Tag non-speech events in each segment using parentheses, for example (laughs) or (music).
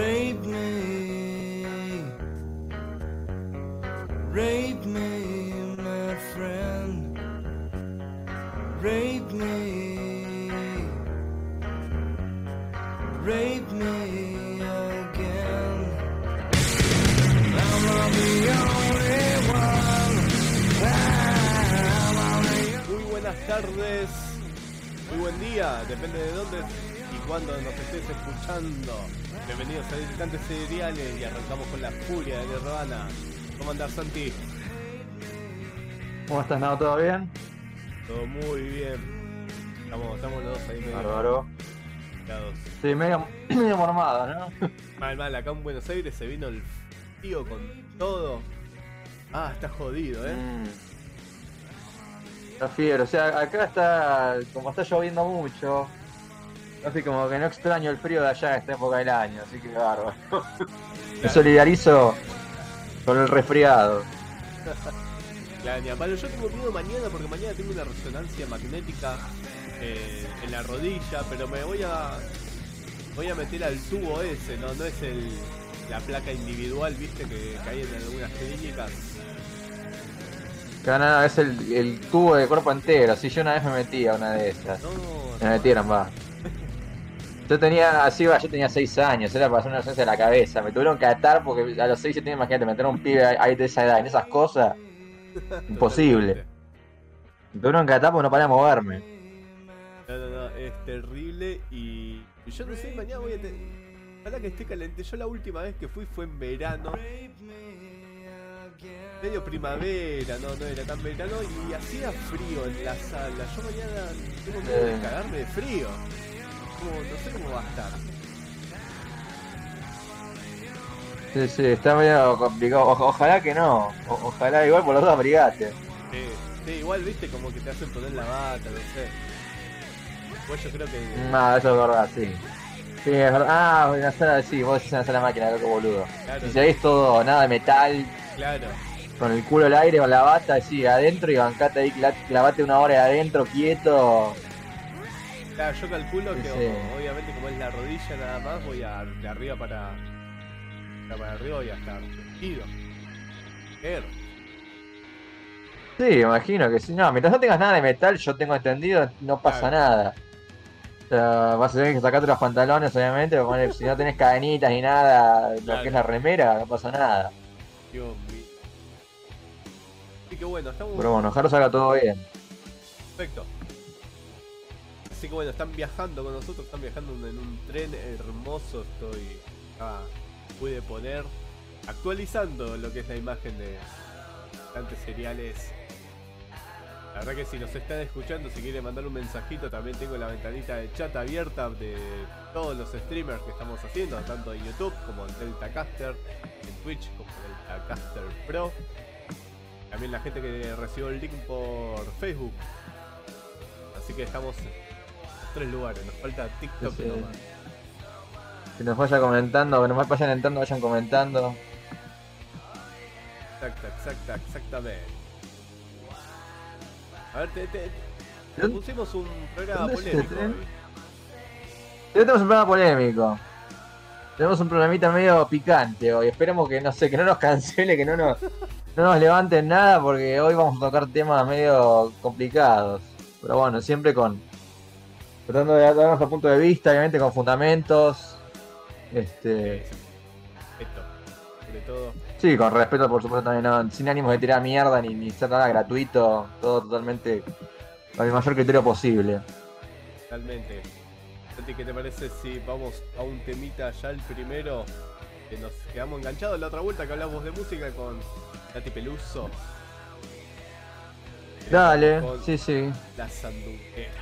Rape me, rape me, my friend. Rape me, rape me again. I'm not the only one. I'm only Muy buenas tardes, muy buen día, depende de dónde y cuándo nos estés escuchando. Bienvenidos a Visitantes Seriales y arrancamos con la furia de Nirvana. ¿Cómo andás, Santi? ¿Cómo estás, Nao? ¿Todo bien? Todo muy bien. Estamos, estamos los dos ahí medio Bárbaro. Sí, medio, (clears throat) medio mormado, ¿no? Mal, mal, acá en Buenos Aires se vino el frío con todo. Ah, está jodido, ¿eh? Mm. Está fiebre, o sea, acá está, como está lloviendo mucho, así como que no extraño el frío de allá en esta época del año, así que bárbaro. (laughs) Me solidarizo con el resfriado. Vale, yo tengo miedo mañana porque mañana tengo una resonancia magnética eh, en la rodilla, pero me voy a voy a meter al tubo ese, no, no es el la placa individual, viste, que, que hay en algunas clínicas. Acá nada, es el, el tubo de cuerpo entero, si yo una vez me metí a una de esas. No, Me metieron, va. Yo tenía, así va, yo tenía 6 años, era para hacer una resonancia de la cabeza. Me tuvieron que atar porque a los 6 7 imagínate, meter a un pibe ahí de esa edad en esas cosas. Imposible. Me tuvieron que atar porque no paré de moverme. No, no, no, es terrible y y yo no sé, mañana voy a tener... Ojalá que esté caliente. Yo la última vez que fui fue en verano. Medio primavera, no, no era tan verano y hacía frío en la sala. Yo mañana tengo de Eh. cagarme de frío. No sé cómo va a estar. Sí, sí, está medio complicado. O- ojalá que no. O- ojalá igual por los dos abrigate. Sí, sí, igual viste como que te hacen poner la bata, no sé. Pues yo creo que... No, eso es verdad, sí. Sí, es verdad. Ah, una sala, sí, vos decís una sala máquina, loco boludo. Claro, Si seguís todo, nada de metal, claro. con el culo al aire, con la bata, sí, adentro y bancate ahí, cla- clavate una hora de adentro, quieto. Claro, yo calculo que o- obviamente como es la rodilla nada más, voy a de arriba para, para arriba voy a estar vestido. Ver. Sí, imagino que si no, mientras no tengas nada de metal, yo tengo entendido, no pasa Claro. nada. O sea, vas a tener que sacarte los pantalones, obviamente, poner- si no tenés cadenitas ni nada, lo Claro. que es la remera, no pasa nada. Dios mío. Así que bueno, estamos Pero bueno, ojalá salga todo bien. perfecto. Así que bueno, están viajando con nosotros, están viajando en un tren hermoso. Estoy. Pude poner. Actualizando lo que es la imagen de tantos seriales. La verdad que si nos están escuchando, si quieren mandar un mensajito, también tengo la ventanita de chat abierta de todos los streamers que estamos haciendo, tanto en YouTube como en Deltacaster, en Twitch como en Deltacaster Pro. También la gente que recibió el link por Facebook. Así que estamos tres lugares, nos falta TikTok Sí, sí. nomás. Que nos vaya comentando, que nos vayan entrando, vayan comentando. Exacta, exacta, exactamente. A ver, te, te- te pusimos un programa ¿Dónde es ese polémico hoy. Hoy tenemos un programa polémico. Tenemos un programita medio picante hoy. Esperemos que no sé, que no nos cancele, que no nos, no nos levanten nada, porque hoy vamos a tocar temas medio complicados. Pero bueno, siempre con. Tratando de dar nuestro punto de vista, obviamente con fundamentos. Este. Esto, sobre todo. Sí, con respeto, por supuesto, también, no, sin ánimos de tirar mierda ni, ni ser nada gratuito. Todo totalmente con el mayor criterio posible. Realmente. Santi, ¿qué te parece si vamos a un temita ya el primero? Que nos quedamos enganchados la otra vuelta que hablamos de música con Nati Peluso. Dale, Con sí, sí. La sandunguera.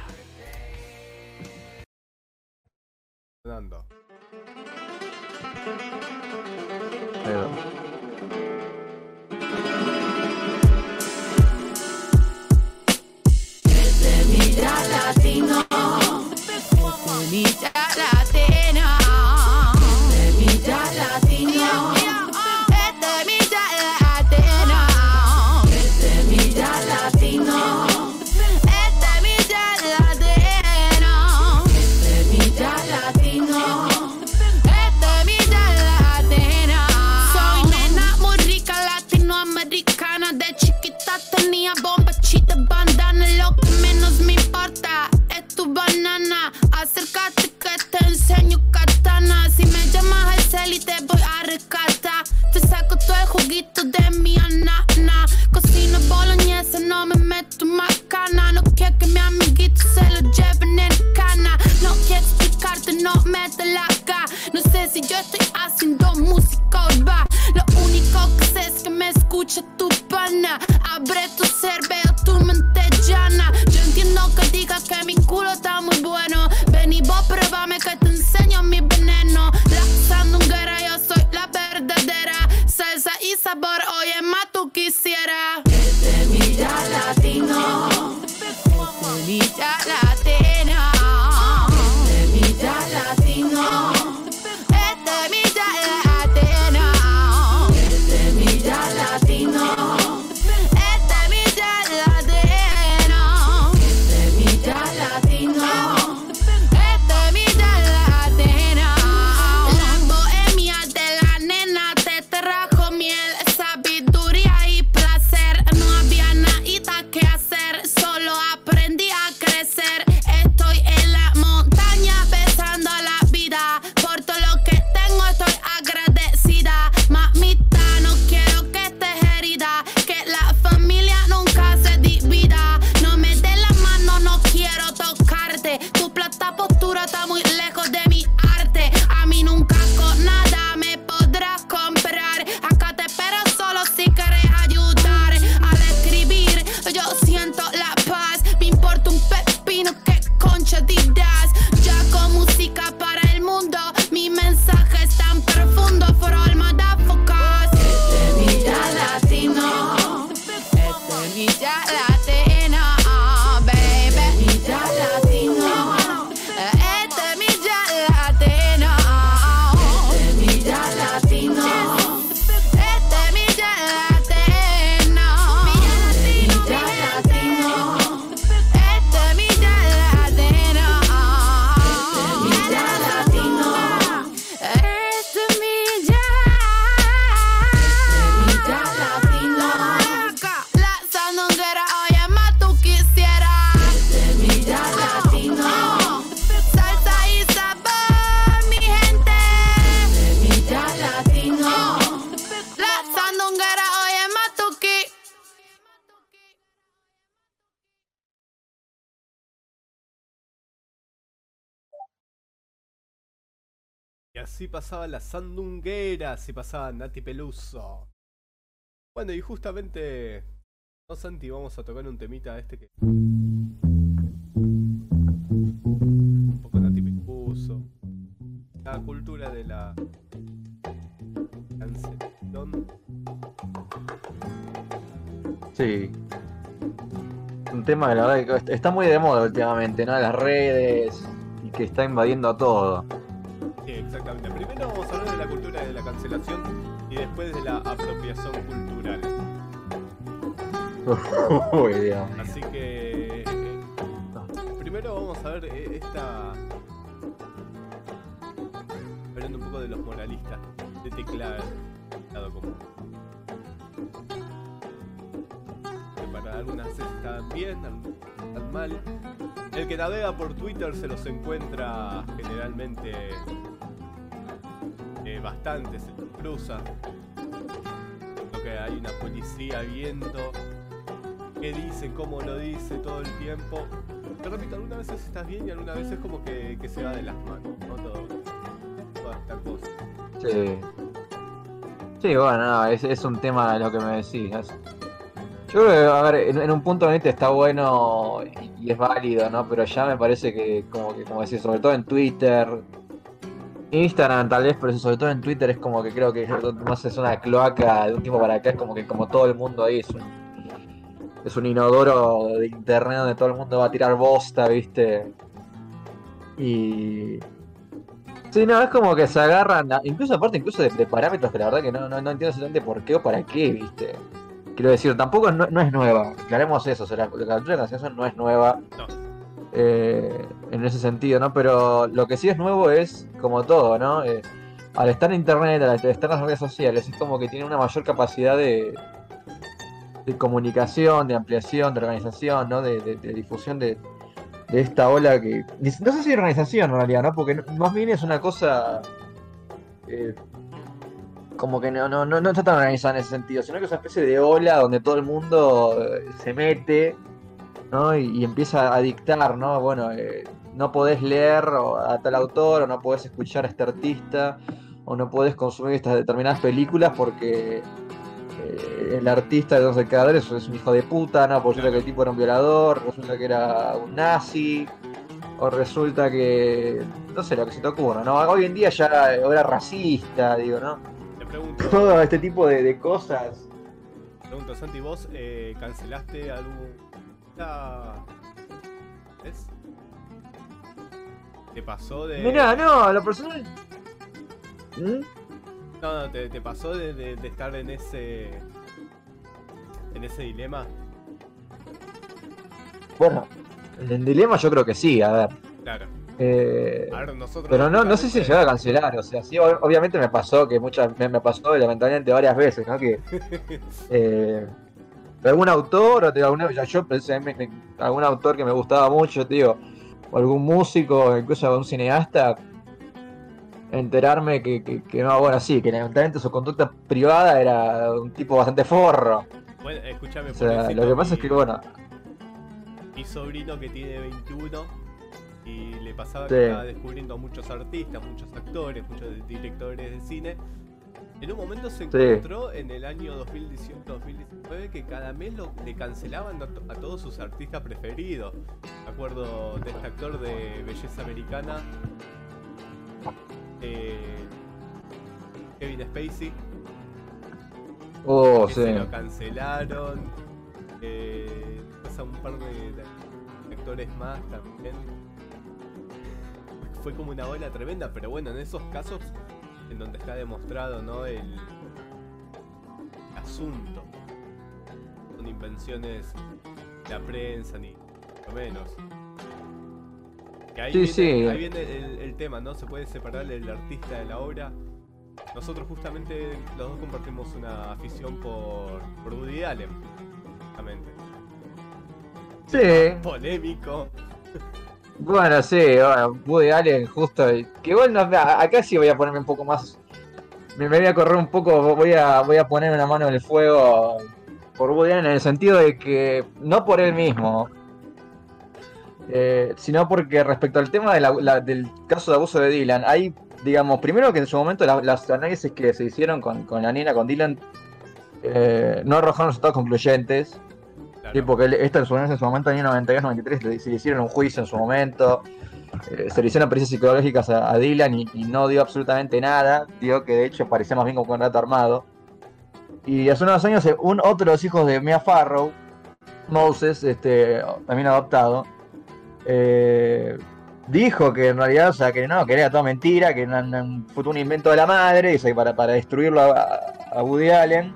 Ahí va. Semilla latino. Semilla latina. Alcata. Te saco todo el juguito de mi anana. Cocino boloñesa, no me meto macana. No quiero que mi amiguito se lo lleven en cana. No quiero explicarte, no mete la acá. No sé si yo estoy haciendo música urbana. Lo único que sé es que me escucha tu pana. Abre tu cerveza, tu mente llana. Yo entiendo que digas que mi culo está muy bueno. Ven y vos pruébame que te Sabor, oye, más tú quisiera. Este mi ya latino. Este mi ya latina. La sandunguera, así pasaba Nati Peluso. Bueno, y justamente, no Santi, vamos a tocar un temita este que... Un poco Nati Peluso. La cultura de la cancelación. Sí. Un tema la verdad está muy de moda últimamente, ¿no? Las redes y que está invadiendo a todo. Exactamente. Primero vamos a hablar de la cultura de la cancelación y después de la apropiación cultural. (laughs) Así que primero vamos a ver eh, esta hablando un poco de los moralistas de teclado común. Que para algunas están bien, algunas están mal. El que navega por Twitter se los encuentra generalmente bastante, se cruza. Lo que hay una policía viendo qué dice, cómo lo dice todo el tiempo. Te repito, algunas veces estás bien y algunas veces como que, se va de las manos, ¿no? Todo, toda esta cosa. Sí. Sí, bueno, no, es, es un tema de lo que me decís. Yo creo a ver, en, un punto vista está bueno y, y es válido, ¿no? Pero ya me parece que, como que, como decís, sobre todo en Twitter, Instagram tal vez, pero sobre todo en Twitter es como que creo que sé, es una cloaca de un tiempo para acá, es como que como todo el mundo ahí es un, es un inodoro de internet donde todo el mundo va a tirar bosta, ¿viste? Y... Sí, no, es como que se agarran, incluso aparte incluso de, parámetros que la verdad que no, no, no entiendo exactamente por qué o para qué, ¿viste? Quiero decir, tampoco no, no es nueva, aclaremos eso, o sea, la, la cultura de la cancelación no es nueva. Eh, en ese sentido, ¿no? Pero lo que sí es nuevo es, como todo, ¿no? Eh, al estar en internet, al estar en las redes sociales, es como que tiene una mayor capacidad de, de comunicación, de ampliación, de organización, ¿no? De, de- de difusión de, esta ola que. No sé si organización en realidad, ¿no? Porque más bien es una cosa. eh, como que no, no, no, no está tan organizada en ese sentido, sino que es una especie de ola donde todo el mundo se mete, ¿no? Y, y empieza a dictar, ¿no? Bueno, eh, no podés leer a tal autor, o no podés escuchar a este artista, o no podés consumir estas determinadas películas porque eh, el artista de Dos Decadores es un hijo de puta, ¿no? Porque resulta que el tipo era un violador, resulta que era un nazi, o resulta que. no sé lo que se te ocurra, ¿no? Hoy en día ya era racista, digo, ¿no? Te pregunto, Todo este tipo de, de cosas. pregunto, Santi, ¿vos eh, cancelaste algún. Ah, ¿Es? ¿Te pasó de.? Mirá, no, a lo personal. ¿Mm? No, no, te, te pasó de, de- de estar en ese. en ese dilema. Bueno, el dilema yo creo que sí, a ver. Claro. Eh, A ver, nosotros. pero no, no sé si va a cancelar, o sea, sí, ob- obviamente me pasó que muchas, me, me pasó lamentablemente varias veces, ¿no? Que (laughs) eh, de algún autor, o de alguna, yo, yo pensé, me- algún autor que me gustaba mucho, digo, o algún músico, incluso algún cineasta, enterarme que, que, que no, bueno, sí, que lamentablemente su conducta privada era un tipo bastante forro. Bueno, escúchame, O sea, lo que pasa es que, bueno, Mi sobrino que tiene 21 y le pasaba Sí. que estaba descubriendo muchos artistas, muchos actores, muchos directores de cine. En un momento se Sí. encontró en el año 2018-2019 que cada mes lo, le cancelaban a, to- a todos sus artistas preferidos. Me acuerdo de este actor de belleza americana, eh, Kevin Spacey, oh, que sí. se lo cancelaron. Eh, después a un par de, de actores más también. (laughs) Fue como una ola tremenda, pero bueno, en esos casos en donde está demostrado ¿no? el asunto. Son invenciones de la prensa, ni lo menos. Que ahí Sí, viene, sí. ahí viene el, el tema, ¿no? Se puede separar el artista de la obra. Nosotros justamente los dos compartimos una afición por, por Woody Allen. Justamente. Sí, Polémico. Bueno, sí, Woody Allen, justo. Que igual no, acá sí voy a ponerme un poco más. Me, voy a correr un poco, voy a, voy a poner una mano en el fuego por Woody Allen en el sentido de que, no por él mismo, eh, sino porque respecto al tema del caso de abuso de Dylan, hay, digamos, primero que en su momento la- las análisis que se hicieron con, con la nena, con Dylan, eh, no arrojaron resultados concluyentes. Sí, porque esto en su, en su momento, año 92-93, le- se le hicieron un juicio en su momento, eh, se le hicieron pericias psicológicas a, a Dylan y, no dio absolutamente nada, dio que de hecho parecía más bien como un rato armado. Y hace unos años, eh, un otro de los hijos de Mia Farrow, Moses, este, también adoptado, eh, dijo que en realidad, o sea, que no, que era todo mentira, que era un- fue un invento de la madre, y, para destruirlo a, a Woody Allen.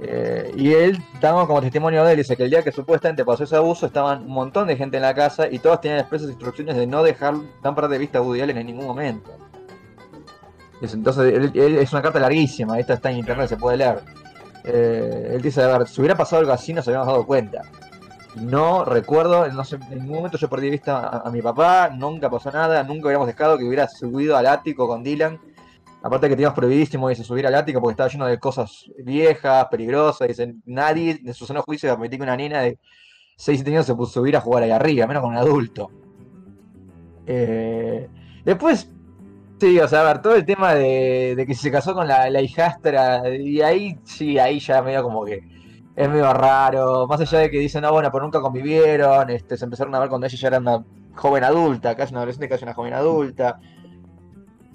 Eh, y él, damos como testimonio de él, dice que el día que supuestamente pasó ese abuso, estaban un montón de gente en la casa y todos tenían expresas instrucciones de no dejar tan de vista a Woody en ningún momento. Entonces, es una carta larguísima, esta está en internet, se puede leer. Eh, él dice, a ver, si hubiera pasado algo así, nos habíamos dado cuenta. No recuerdo, no sé, en ningún momento yo perdí vista a, a mi papá, nunca pasó nada, nunca hubiéramos dejado que hubiera subido al ático con Dylan. Aparte que teníamos prohibidísimo que se subiera al ático porque estaba lleno de cosas viejas, peligrosas. Dicen, nadie de su sano juicio iba a permitir que una niña de 6 7 años se puso subir a jugar ahí arriba, menos con un adulto. Eh, después, sí, o sea, a ver, todo el tema de, de que se casó con la, la hijastra, y ahí sí, ahí ya medio como que es medio raro. Más allá de que dicen, no, bueno, pero nunca convivieron, este, se empezaron a ver cuando ella ya era una joven adulta, casi una adolescente, casi una joven adulta.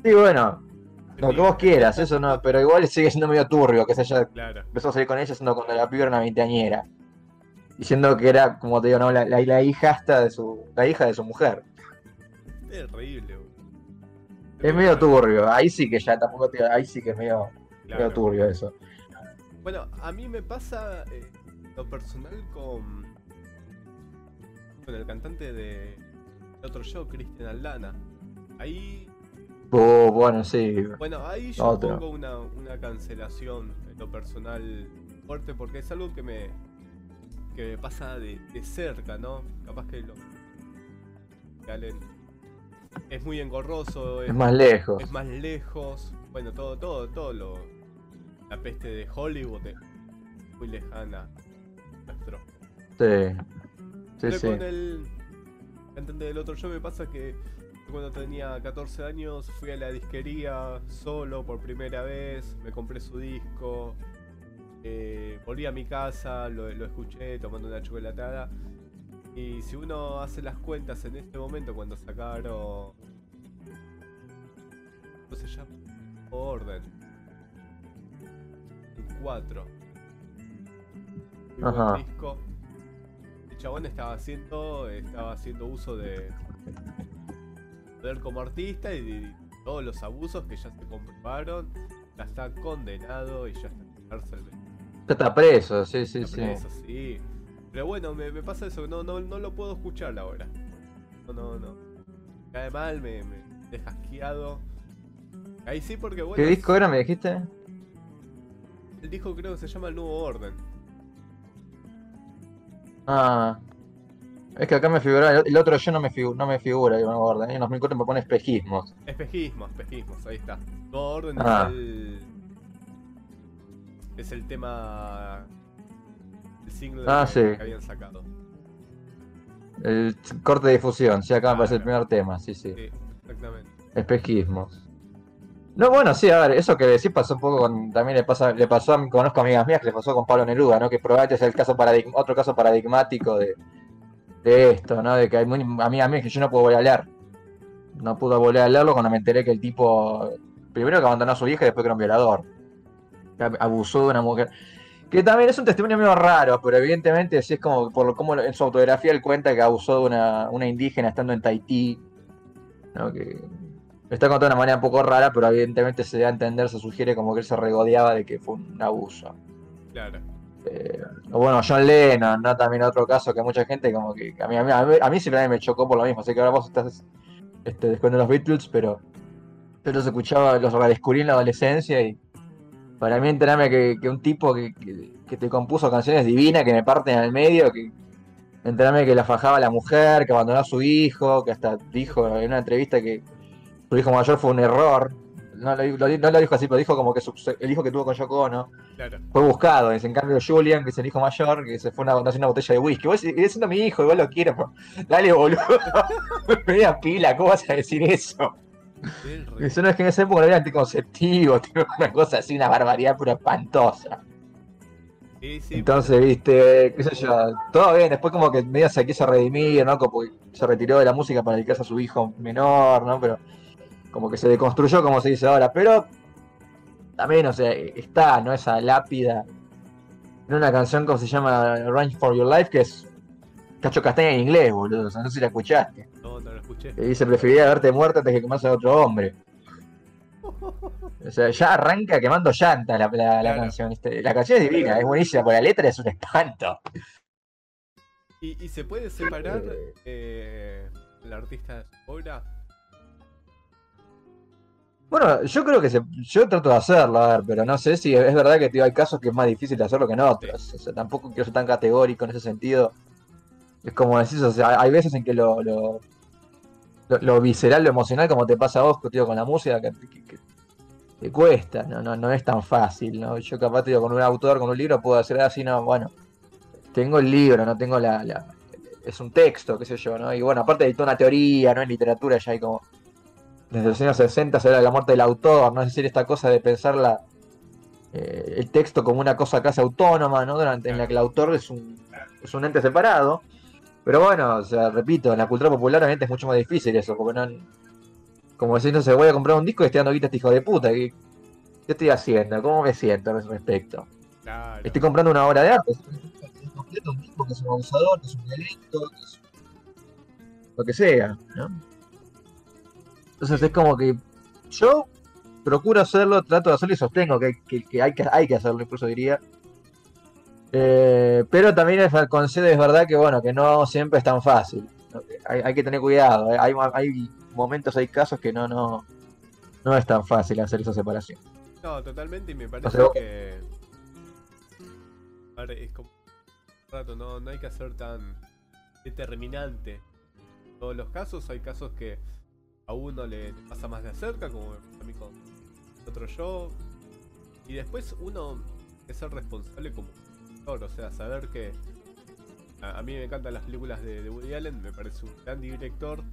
Sí, bueno, lo que vos quieras, eso no, pero igual sigue siendo medio turbio que se haya Claro. empezó a salir con ella siendo cuando la piba era una veinteañera. Diciendo que era, como te digo, no, la, la, la hijastra de su. la hija de su mujer. Es terrible. boludo. Es medio turbio, ahí sí que ya tampoco te ahí sí que es medio, Claro. medio turbio eso. Bueno, a mí me pasa eh, lo personal con, con el cantante de otro show, Cristian Aldana. Ahí, Oh, bueno, sí. bueno, ahí yo Otro. pongo una, una cancelación en lo personal fuerte porque es algo que me, que me pasa de, de cerca, ¿no? Capaz que lo... es muy engorroso, Es más lejos. es más lejos. Bueno, todo, todo, todo lo, la peste de Hollywood es muy lejana nuestro. Sí. Sí, Pero sí. con el cantante del otro show me pasa que cuando tenía 14 años fui a la disquería solo por primera vez, me compré su disco, eh, volví a mi casa, lo, lo escuché tomando una chocolatada. Y si uno hace las cuentas en este momento cuando sacaron... ¿Cómo se llama? Orden. El 4. Muy buen Ajá. disco. El chabón estaba haciendo, estaba haciendo uso de poder como artista y todos los abusos que ya se comprobaron. Ya está condenado y ya está en cárcel. Ya está preso, sí, sí, Está sí. Pero bueno, me, me pasa eso, no, no, no lo puedo escuchar ahora. No, no, no. Me cae mal, me, me deja asqueado. Ahí sí, porque bueno. ¿Qué disco era, me dijiste? El disco creo que se llama El Nuevo Orden. Ah. Es que acá me figura, el otro yo no me, figu- no me figura, me acuerdo. En 2004 me pone espejismos. Espejismos, espejismos, ahí está. Orden Ah. es el. Es el tema. El single Ah, que, sí. que habían sacado. El corte de difusión, sí, acá me aparece el primer tema, sí, sí. Sí, exactamente. Espejismos. No, bueno, sí, a ver, eso que decís pasó un poco con. También le pasa, le pasó a conozco amigas mías que le pasó con Pablo Neruda, ¿no? Que probablemente es el caso paradig- otro caso paradigmático de, de esto, ¿no? De que hay muy, amigas mías que yo no puedo volver a leer. No pude volver a leerlo cuando me enteré que el tipo. Primero que abandonó a su hija y después que era un violador. Abusó de una mujer. Que también es un testimonio medio raro, pero evidentemente sí es como por como en su autobiografía él cuenta que abusó de una, una indígena estando en Tahití. ¿no? Que está contado de una manera un poco rara, pero evidentemente se da a entender, se sugiere como que él se regodeaba de que fue un abuso. Claro. Eh, bueno, John Lennon, ¿no? También otro caso que mucha gente como que a mí, a mí, a mí, siempre me chocó por lo mismo. Sé que ahora vos estás este, descubriendo los Beatles, pero yo los escuchaba, los redescubrí en la adolescencia y para mí enterarme que, un tipo que, que- te compuso canciones divinas que me parten al medio, que enterarme que la fajaba la mujer, que abandonó a su hijo, que hasta dijo en una entrevista que su hijo mayor fue un error. No lo, lo- no lo dijo así, pero dijo como que su- el hijo que tuvo con Yoko Ono Claro. fue buscado. dice, En cambio, Julian, que es el hijo mayor, que se fue a una, una botella de whisky. Vos sigue siendo mi hijo, igual lo quiero. pero Dale, boludo. (laughs) Media pila, ¿cómo vas a decir eso? Eso no es que en esa época no era anticonceptivo, (laughs) tío, una cosa así, una barbaridad pura espantosa. Sí, sí, Entonces, viste, qué sé yo, todo bien, después como que medio se quiso redimir, ¿no? Como que se retiró de la música para dedicarse a su hijo menor, ¿no? Pero como que se deconstruyó, como se dice ahora, pero también, o sea, está, ¿no? Esa lápida en una canción como se llama Run for Your Life, que es Cacho Castaña en inglés, boludo, o sea, no sé si la escuchaste. no, no lo escuché. Que dice, preferiría verte muerta antes que comerse a otro hombre. O sea, ya arranca quemando llantas la, la- la Claro. canción. ¿viste? La canción es divina, es buenísima, pero la letra es un espanto. ¿Y, y se puede separar eh, el artista de su obra? Bueno, yo creo que se, yo trato de hacerlo, a ver, pero no sé si es verdad que tío, hay casos que es más difícil de hacerlo que en otros. O sea, tampoco quiero ser tan categórico en ese sentido. Es como decís, o sea, hay veces en que lo, lo, lo, lo visceral, lo emocional, como te pasa a vos, tío, con la música, que, que- que te cuesta, no, no, no es tan fácil, ¿no? Yo capaz, tío, con un autor, con un libro, puedo hacer así, no, bueno, tengo el libro, no tengo la, la- es un texto, qué sé yo, ¿no? Y bueno, aparte hay toda una teoría, ¿no? En literatura ya hay como desde los años 60 se habla de la muerte del autor, ¿no? Es decir, esta cosa de pensar la, eh, el texto como una cosa casi autónoma, ¿no? Durante, en la que el autor es un, es un ente separado. Pero bueno, o sea, repito, en la cultura popular obviamente es mucho más difícil eso, porque no... Como decir, no sé, voy a comprar un disco y estoy dando guita a este hijo de puta. ¿Qué, qué estoy haciendo? ¿Cómo me siento al respecto? Claro. Estoy comprando una obra de arte. Es completo un tipo que es un abusador, que es un violento, que es lo que sea, ¿no? Entonces es como que yo procuro hacerlo, trato de hacerlo y sostengo que, que- que hay, que hay que hacerlo, incluso diría. Eh, pero también es, concedo, es verdad que bueno, que no siempre es tan fácil. Hay, hay que tener cuidado. ¿eh? Hay, hay momentos, hay casos que no, no, no es tan fácil hacer esa separación. No, totalmente, y me parece sea, que. Es como. un Rato, no, no hay que ser tan determinante. En todos los casos, hay casos que a uno le, le pasa más de cerca, como a mí con otro yo. Y después uno es ser responsable como actor, o sea, saber que a, a mí me encantan las películas de, de Woody Allen, me parece un gran director.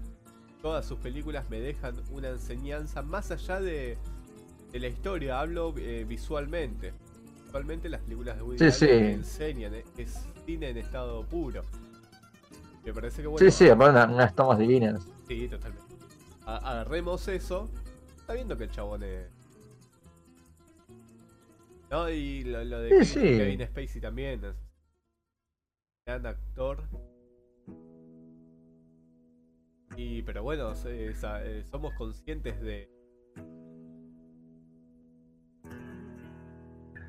Todas sus películas me dejan una enseñanza más allá de, de la historia, hablo eh, visualmente. Visualmente las películas de Woody Sí, Allen sí. me enseñan, eh, es cine en estado puro. Me parece que bueno. Sí, sí, aparte unas, unas tomas divinas. Sí, totalmente. A- agarremos eso. Está viendo que el chabón es. ¿No? Y lo, lo de Sí, Kevin, sí. Kevin Spacey también. Es gran actor. Y, pero bueno, eh, somos conscientes de.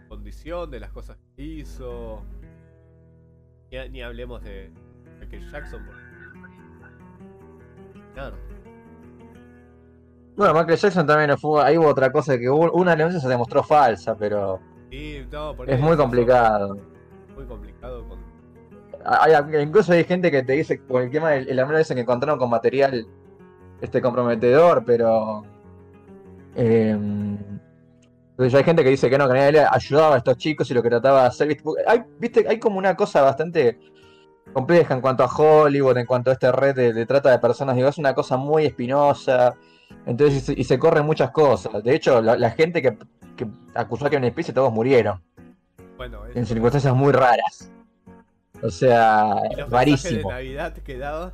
Condición, de las cosas que hizo. Ni, ni hablemos de Michael Jackson. porque- Claro. Bueno, Michael Jackson también fue. Ahí hubo otra cosa que hubo, una denuncia se demostró falsa, pero Sí, no, por es muy complicado. Muy complicado con. Hay, incluso hay gente que te dice, por el tema del el amigo dice que encontraron con material este comprometedor, pero eh, entonces hay gente que dice que no, que nadie le ayudaba a estos chicos y lo que trataba de hacer. ¿viste? Porque Hay, viste, hay como una cosa bastante compleja en cuanto a Hollywood, en cuanto a esta red de, de trata de personas, digo, es una cosa muy espinosa. Entonces, y se, y se corren muchas cosas. De hecho, la, la gente que, que acusó a Kevin Spacey todos murieron Bueno, en circunstancias muy raras. O sea, Y los rarísimo. de Navidad que daba.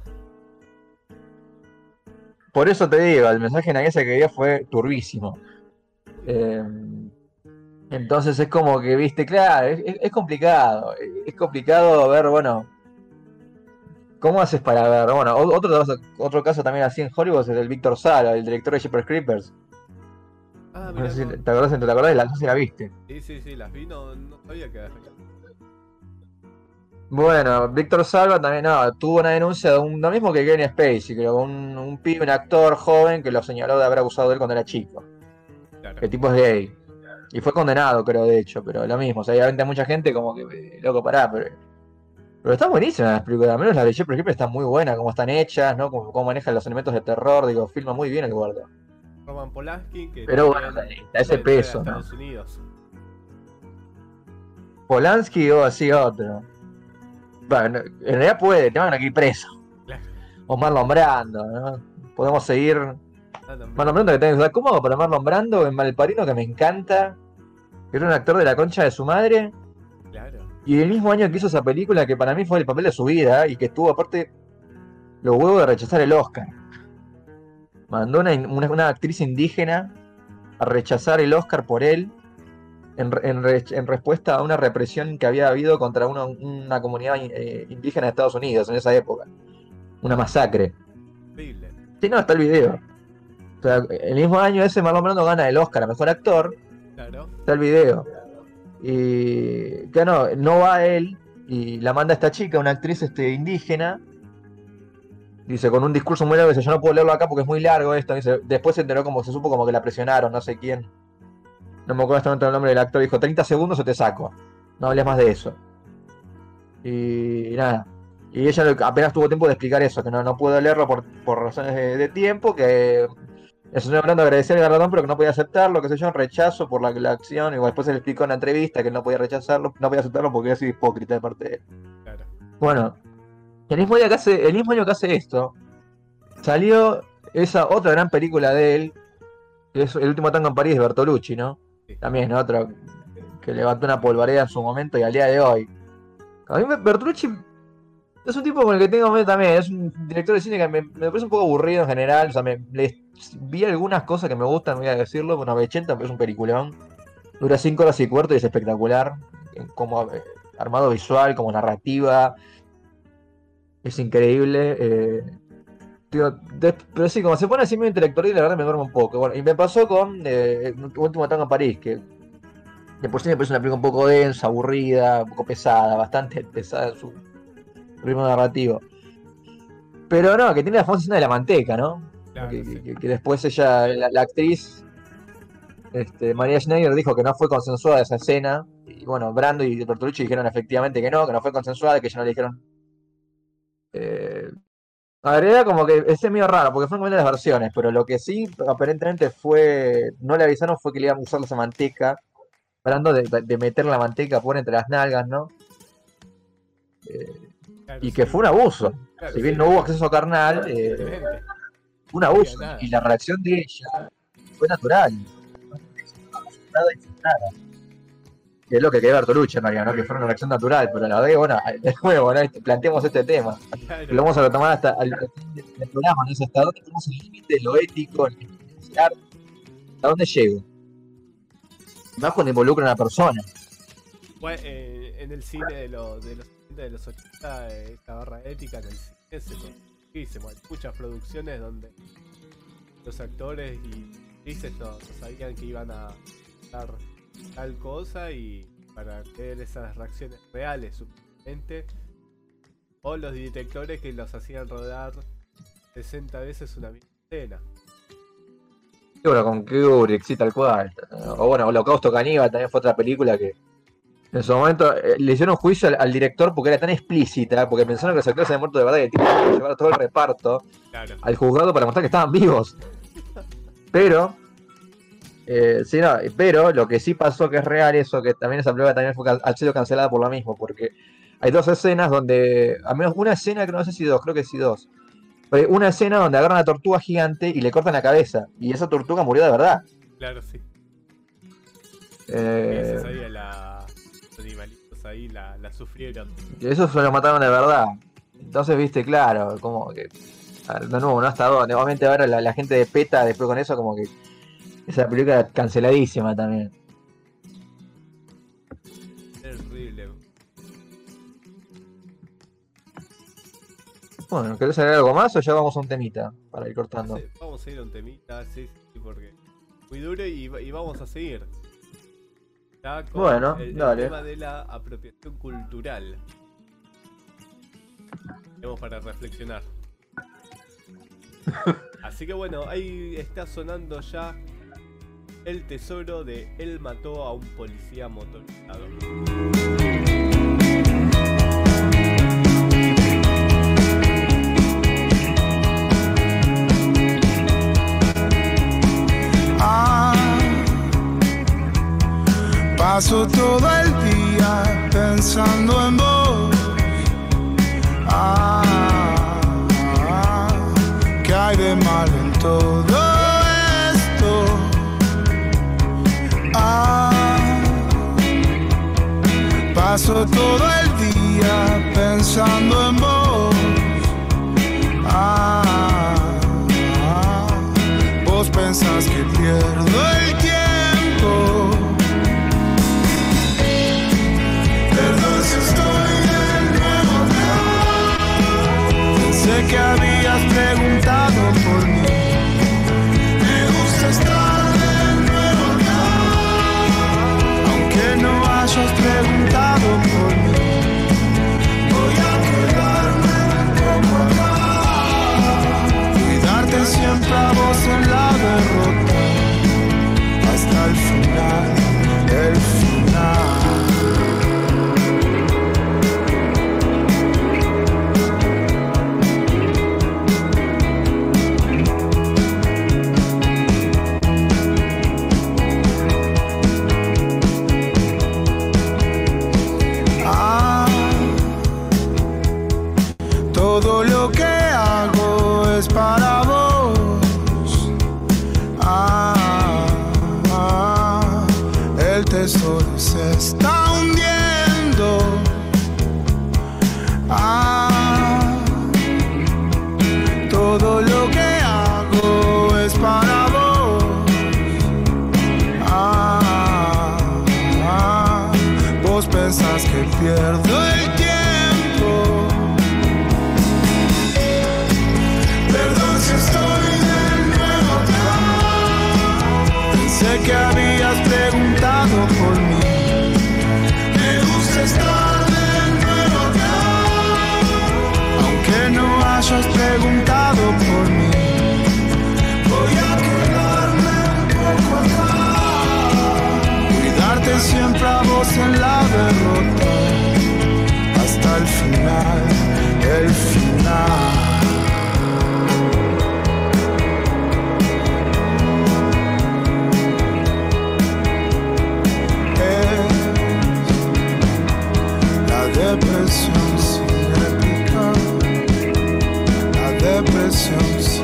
Por eso te digo, el mensaje en ese que dio fue turbísimo. Eh, entonces es como que, viste, claro, es complicado. Es complicado ver, bueno, ¿cómo haces para ver? Bueno, otro, otro caso también así en Hollywood es el del Víctor Sala, el director de Jeepers Creepers. Ah, No mira, sé si no. te acordás, ¿te acordás la, no sé si la viste? Sí, sí, sí, las vi, no, no sabía que Bueno, Víctor Salva también no, tuvo una denuncia de un, lo mismo que Kevin Spacey, creo, un, un pibe, un actor joven que lo señaló de haber abusado de él cuando era chico. Claro. El tipo es gay. Y fue condenado, creo, de hecho, pero lo mismo. O sea, obviamente mucha gente como que, eh, loco, pará, pero. Pero están buenísimas las películas. Al menos la de Jeepers Creepers están muy buenas, cómo están hechas, ¿no? Cómo, cómo manejan los elementos de terror, digo, filma muy bien el gordo. Roman Polanski, que Pero bueno, está ese peso, ¿no? Estados Unidos. Polanski o así otro. Bueno, en realidad puede, te van a ir preso. Claro. O Marlon Brando, ¿no? Podemos seguir. Ah. Marlon Brando que tenés que cómo hago para Marlon Brando en Malparino que me encanta. Que era un actor de la concha de su madre. Y el mismo año que hizo esa película, que para mí fue el papel de su vida, y que estuvo aparte los huevos de rechazar el Oscar. Mandó una, una- una actriz indígena a rechazar el Oscar por él, en, re- en re- en respuesta a una represión que había habido contra una, una comunidad eh, indígena de Estados Unidos en esa época. Una masacre. Sí, no, está el video. O sea, el mismo año ese Marlon Brando gana el Oscar a Mejor Actor, Claro. Está el video. Y que no, no va él y la manda esta chica, una actriz este, indígena. Dice, con un discurso muy largo, dice, yo no puedo leerlo acá porque es muy largo esto. Dice, después se enteró como, se supo como que la presionaron, no sé quién. No me acuerdo hasta el nombre del actor, dijo, 30 segundos o te saco. No hables más de eso. Y, nada. Y ella apenas tuvo tiempo de explicar eso, que no, no puedo leerlo por, por razones de, de tiempo, que el señor Brando agradecer el galardón, pero que no podía aceptarlo, qué sé yo, rechazo por la, la acción. Y después se le explicó en la entrevista que él no podía rechazarlo, no podía aceptarlo porque era así hipócrita de parte de él. Claro. Bueno, el mismo, día que hace, el mismo año que hace esto, salió esa otra gran película de él, que es El último tango en París de Bertolucci, ¿no? Sí. También otro que levantó una polvareda en su momento y al día de hoy. A mí Bertolucci es un tipo con el que tengo medio también, es un director de cine que me, parece un poco aburrido en general, o sea, me, vi algunas cosas que me gustan, voy a decirlo, bueno, 80 pero es un peliculón. Dura 5 horas y cuarto y es espectacular, eh, como eh, armado visual, como narrativa. Es increíble. eh, pero sí, como se pone así medio intelectual y la verdad me duermo un poco. Bueno, y me pasó con eh, Último Tango en París, que de por sí me parece una película un poco densa, aburrida, un poco pesada, bastante pesada en su ritmo narrativo. Pero no, que tiene la famosa escena de la manteca, ¿no? Claro, que, sí. que- que después ella, la, la actriz, este, María Schneider, dijo que no fue consensuada esa escena. Y bueno, Brando y Bertolucci dijeron efectivamente que no, que no fue consensuada, que ya no le dijeron. Eh, a ver, era como que es medio raro, porque fueron las versiones, pero lo que sí aparentemente fue, no le avisaron fue que le iban a usar esa manteca hablando de, de meter la manteca por entre las nalgas, ¿no? Eh, Claro, y sí. que fue un abuso. Claro, Si bien sí. no hubo acceso carnal, eh, fue un abuso. Y la reacción de ella fue natural. Que es lo que quería Bertolucci en realidad, ¿no? Que fue una reacción natural, pero la verdad que, bueno, (laughs) de nuevo, ¿no? Este- planteemos este tema. Lo vamos a retomar hasta del programa, ¿no? Es hasta dónde tenemos el límite de lo ético, el arte, hasta dónde llego. Más cuando involucra a una persona. Bueno, eh, en el cine de, los de los 70, de los 80, eh, esta barra ética en el cine se muchísimo. Muchas producciones donde los actores y actrices no, sabían que iban a dar tal cosa y para ver esas reacciones reales, supuestamente. O los directores que los hacían rodar 60 veces una misma escena. Bueno, con Kubrick, sí, tal cual. O bueno, Holocausto Caníbal también fue otra película que en su momento eh, le hicieron juicio al, al director porque era tan explícita, porque pensaron que los actores habían muerto de verdad y el tipo que llevar todo el reparto Claro. al juzgado para mostrar que estaban vivos. Pero, eh, sí, no, pero lo que sí pasó que es real, eso que también esa prueba también fue, ha sido cancelada por lo mismo, porque hay dos escenas donde, al menos una escena que no sé si dos, creo que sí dos. Pero una escena donde agarran a una tortuga gigante y le cortan la cabeza, y esa tortuga murió de verdad. Claro, sí. Eh, Esos ahí a la- ahí la, la sufrieron. eso se lo mataron de verdad. Entonces, viste, claro, como que. De nuevo, ¿no? Hasta dónde. Obviamente ahora la, la gente de PETA después con eso, como que. Esa película canceladísima también. Terrible. Bueno, ¿querés saber algo más o ya vamos a un temita para ir cortando? Vamos a ir a un temita, sí, sí, porque muy duro y, y vamos a seguir. Con Bueno, el, el dale. tema de la apropiación cultural. Tenemos para reflexionar. (laughs) Así que bueno, ahí está sonando ya el tesoro de Él mató a un policía motorizado. Paso todo el día pensando en vos. Ah, ¿qué hay de malo en todo esto? Ah, paso todo el día pensando en vos. Ah, vos pensás que pierdo el Que habías preguntado por mí. Me gusta estar de nuevo acá. Aunque no hayas preguntado por mí. Voy a quedarme poco acá. Cuidarte siempre a vos en la derrota. Hasta el final, el final. Hayas preguntado por mí. Voy a quedarme un poco acá. Cuidarte siempre a vos en la derrota. blessings.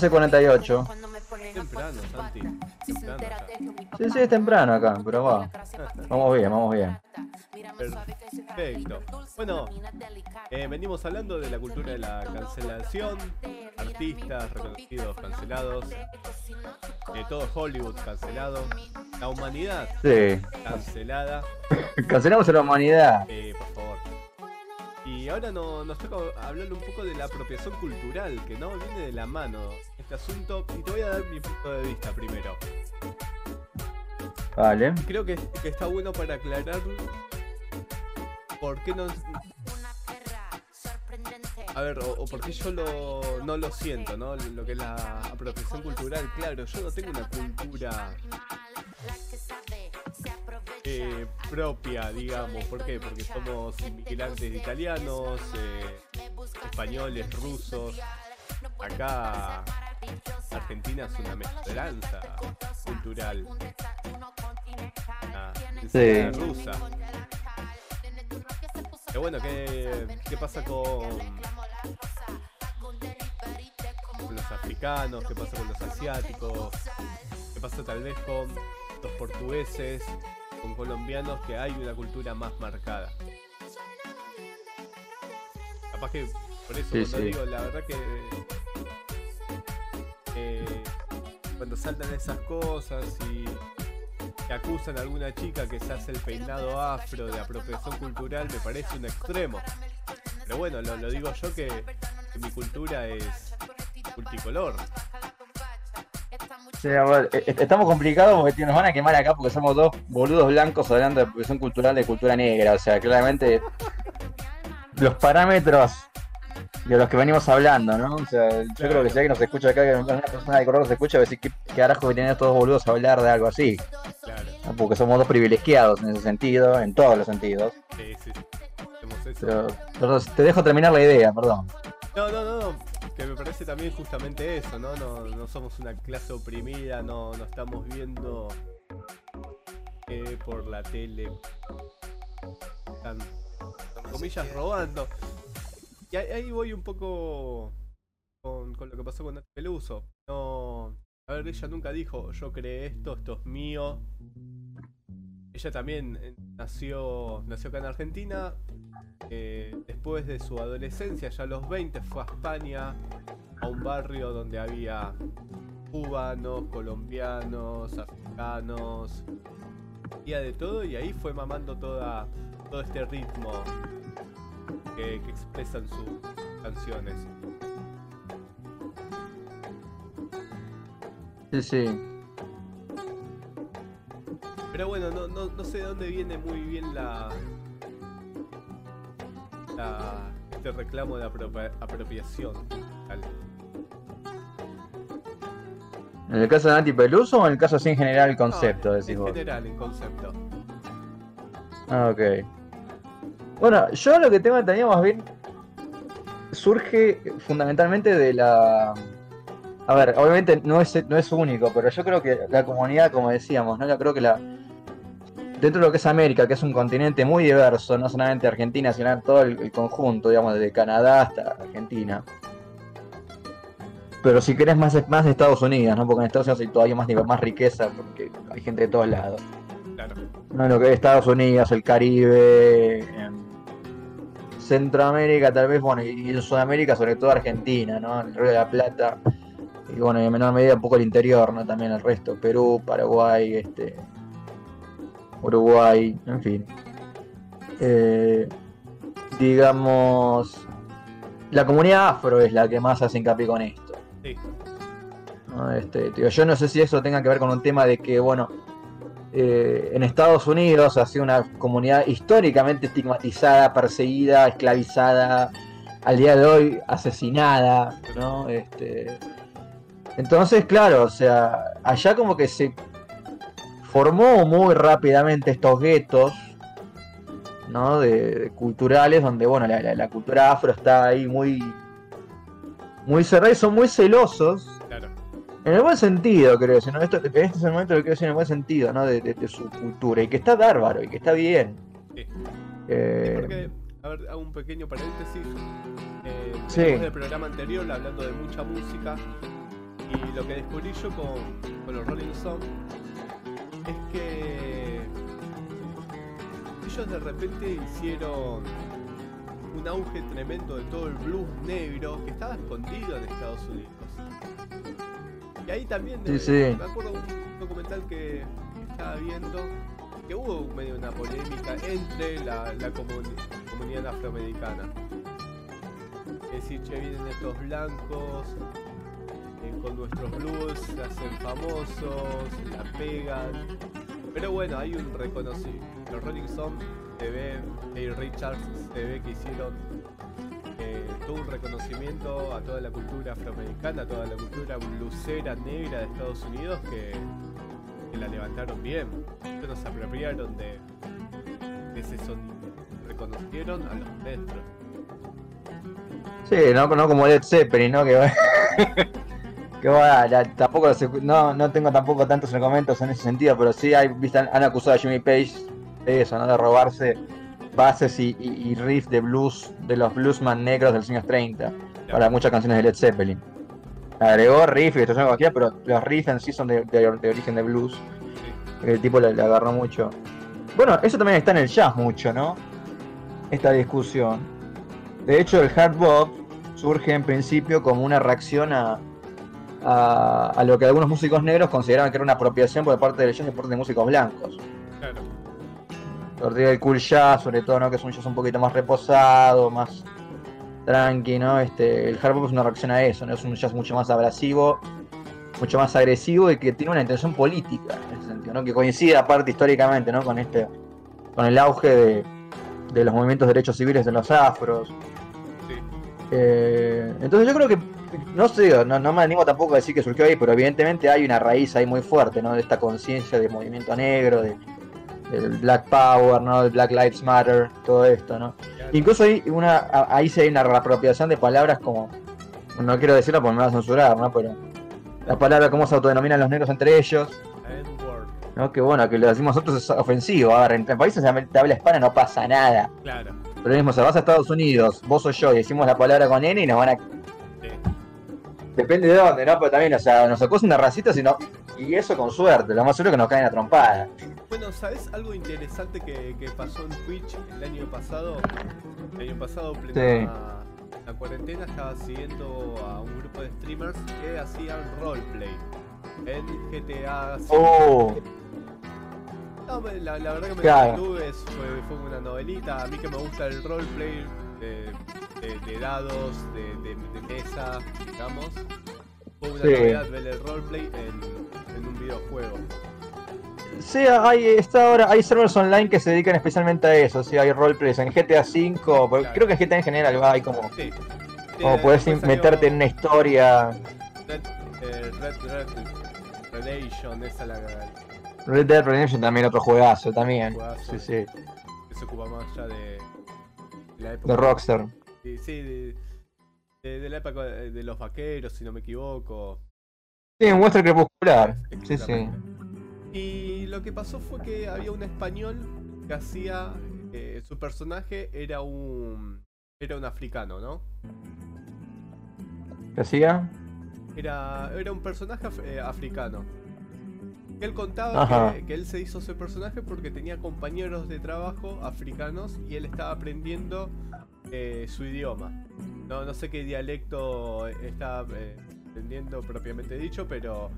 11.48. Temprano, Santi. Temprano acá. Sí, sí, es temprano acá, pero va. Vamos bien, vamos bien. Perfecto. Bueno, eh, venimos hablando de la cultura de la cancelación, artistas reconocidos cancelados, eh, todo Hollywood cancelado, la humanidad Sí. cancelada, Cancelamos a la humanidad. eh, por ahora no- nos toca hablar un poco de la apropiación cultural, que no viene de la mano este asunto, y te voy a dar mi punto de vista primero. Vale. Creo que, que está bueno para aclarar por qué no. A ver, o, o por qué yo lo, no lo siento, ¿no? Lo que es la apropiación cultural. Claro, yo no tengo una cultura eh, propia, digamos. ¿Por qué? Porque somos inmigrantes italianos, eh, españoles, rusos. Acá Argentina es una mezclanza cultural. Una ensalada rusa. Pero bueno, ¿qué, qué pasa con, con los africanos? ¿Qué pasa con los asiáticos? ¿Qué pasa tal vez con los portugueses? Con colombianos que hay una cultura más marcada. Capaz que por eso Sí, cuando sí. digo la verdad que eh, cuando saltan esas cosas y acusan a alguna chica que se hace el peinado afro de apropiación cultural me parece un extremo. Pero bueno, lo, lo digo yo que, que mi cultura es multicolor. Ver, eh, estamos complicados porque nos van a quemar acá porque somos dos boludos blancos hablando de profesión cultural de cultura negra. O sea, claramente los parámetros de los que venimos hablando, ¿no? O sea, yo creo que si alguien nos escucha acá, que una persona de color nos escucha, va a decir que qué carajo que tienen estos dos boludos a hablar de algo así. Claro, ¿no? Porque somos dos privilegiados en ese sentido, en todos los sentidos. sí, sí. Eso. Pero, te dejo terminar la idea, perdón. No, no, no, no, que me parece también justamente eso, ¿no? No, no somos una clase oprimida, no, no estamos viendo eh, por la tele, están, comillas, robando. Y ahí, voy un poco con, con lo que pasó con Nati Peluso. No, a ver, ella nunca dijo, yo creé esto, esto es mío. Ella también eh, nació, nació acá en Argentina, eh, después de su adolescencia, ya a los 20, fue a España, a un barrio donde había cubanos, colombianos, africanos, había de todo y ahí fue mamando toda, todo este ritmo que, que expresan sus canciones. Sí, sí. Pero bueno, no, no, no sé de dónde viene muy bien la, este reclamo de apropia- apropiación. ¿En el caso de Nati Peluso o en el caso así en general el concepto? No, en general, en concepto. Ah, ok. Bueno, yo lo que tengo entendido más bien surge fundamentalmente de la... A ver, obviamente no es, no es único, pero yo creo que la comunidad, como decíamos, ¿no? Yo creo que la... Dentro de lo que es América, que es un continente muy diverso, no solamente Argentina, sino todo el, el conjunto, digamos, desde Canadá hasta Argentina. Pero si querés más, más de Estados Unidos, ¿no? Porque en Estados Unidos hay todavía más, más riqueza, porque hay gente de todos lados. Claro. No, lo que es Estados Unidos, el Caribe, Centroamérica tal vez, bueno, y en Sudamérica sobre todo Argentina, ¿no? El Río de la Plata, y bueno, y en menor medida un poco el interior, ¿no? También el resto, Perú, Paraguay, este, Uruguay, en fin. Eh, digamos, la comunidad afro es la que más hace hincapié con esto. Sí. Este, digo, yo no sé si eso tenga que ver con un tema de que, bueno, eh, en Estados Unidos ha sido una comunidad históricamente estigmatizada, perseguida, esclavizada, al día de hoy asesinada, ¿no? Este, entonces, claro, o sea, allá como que se formó muy rápidamente estos guetos, ¿no? De, de culturales donde, bueno, la, la- la cultura afro está ahí muy, muy cerrada y son muy celosos Claro. En el buen sentido, creo. ¿no? Esto, este es el momento lo quiero decir en el buen sentido, ¿no? De, de- de su cultura. Y que está bárbaro, y que está bien. Sí. Eh, Porque, a ver, hago un pequeño paréntesis. Eh, Sí. del programa anterior hablando de mucha música. Y lo que descubrí yo con, con los Rolling Stones es que ellos de repente hicieron un auge tremendo de todo el blues negro que estaba escondido en Estados Unidos. Y ahí también Sí, eh, sí. me acuerdo un documental que estaba viendo que hubo medio una polémica entre la, la comuni- comunidad afroamericana. Es decir, che, vienen estos blancos con nuestros blues, se hacen famosos, la pegan. Pero bueno, hay un reconocimiento. Los Rolling Stones se ve, Richards se ve que hicieron eh, todo un reconocimiento a toda la cultura afroamericana, a toda la cultura blusera negra de Estados Unidos que, que la levantaron bien. Que nos apropiaron de, de ese sonido. Reconocieron a los maestros. Sí, no, no como Led Zeppelin, ¿no? Que, va- (laughs) que la- tampoco no, no tengo tampoco tantos argumentos en ese sentido, pero sí hay, han, acusado a Jimmy Page de eso, ¿no? De robarse bases y, y, y riffs de blues, de los bluesman negros de los años 30, para muchas canciones de Led Zeppelin. Agregó riff y distorsión cualquiera, pero los riffs en sí son de, de- de origen de blues. Sí. El tipo le, le agarró mucho. Bueno, eso también está en el jazz mucho, ¿no? Esta discusión. De hecho, el hard bop surge en principio como una reacción a, a, a lo que algunos músicos negros consideraban que era una apropiación por parte del jazz y por parte de músicos blancos. Claro. Del cool jazz, sobre todo, ¿no? Que es un jazz un poquito más reposado, más tranqui, ¿no? Este, el hard bop es una reacción a eso, ¿no? Es un jazz mucho más abrasivo, mucho más agresivo y que tiene una intención política en ese sentido, ¿no? Que coincide aparte históricamente, ¿no? Con este, con el auge de, de los movimientos de derechos civiles de los afros. Eh, entonces yo creo que, no sé, no, no me animo tampoco a decir que surgió ahí, pero evidentemente hay una raíz ahí muy fuerte, ¿no? De esta conciencia de movimiento negro, de, del Black Power, ¿no? Del Black Lives Matter, todo esto, ¿no? Incluso hay una, ahí sí hay una reapropiación de palabras como, no quiero decirlo porque me va a censurar, ¿no? Pero las palabras cómo se autodenominan los negros entre ellos. ¿no? Que bueno, que lo decimos nosotros es ofensivo. A ver, en países de habla hispana no pasa nada. Claro. Pero mismo, si vas a Estados Unidos, vos o yo, y decimos la palabra con N y nos van a. Sí. Depende de dónde, ¿no? Pero también, o sea, nos acusan de racistas y no. Y eso con suerte, lo más seguro es que nos caen a trompada. Bueno, ¿sabes algo interesante que, que pasó en Twitch el año pasado? El año pasado, plena la cuarentena, estaba siguiendo a un grupo de streamers que hacían roleplay en GTA. Oh, No, la, la verdad que me Claro. es- fue, fue una novelita. A mí que me gusta el roleplay de, de- de dados, de, de- de mesa, digamos. Fue una Sí. novedad ver el roleplay en, en un videojuego. Sí, hay, está ahora, hay servers online que se dedican especialmente a eso. Sí, hay roleplays en GTA V, Claro. creo que en GTA en general hay como. Sí. Como Eh, puedes meterte en una historia. Red, eh, Red, Red Redemption, esa la Red Dead Redemption también otro juegazo también. Juegazo. Sí, sí. que se ocupa más ya de, de la época. De Rockstar. Sí, sí, de, de- de la época de de los vaqueros, si no me equivoco. Sí, un western crepuscular. Sí, sí. Y lo que pasó fue que había un español que hacía. eh, su personaje era un. Era un africano, ¿no? ¿Qué hacía? Era, era un personaje af- eh, africano. Él contaba que, que él se hizo ese personaje porque tenía compañeros de trabajo africanos y él estaba aprendiendo eh, su idioma. No, no sé qué dialecto estaba eh, aprendiendo propiamente dicho, pero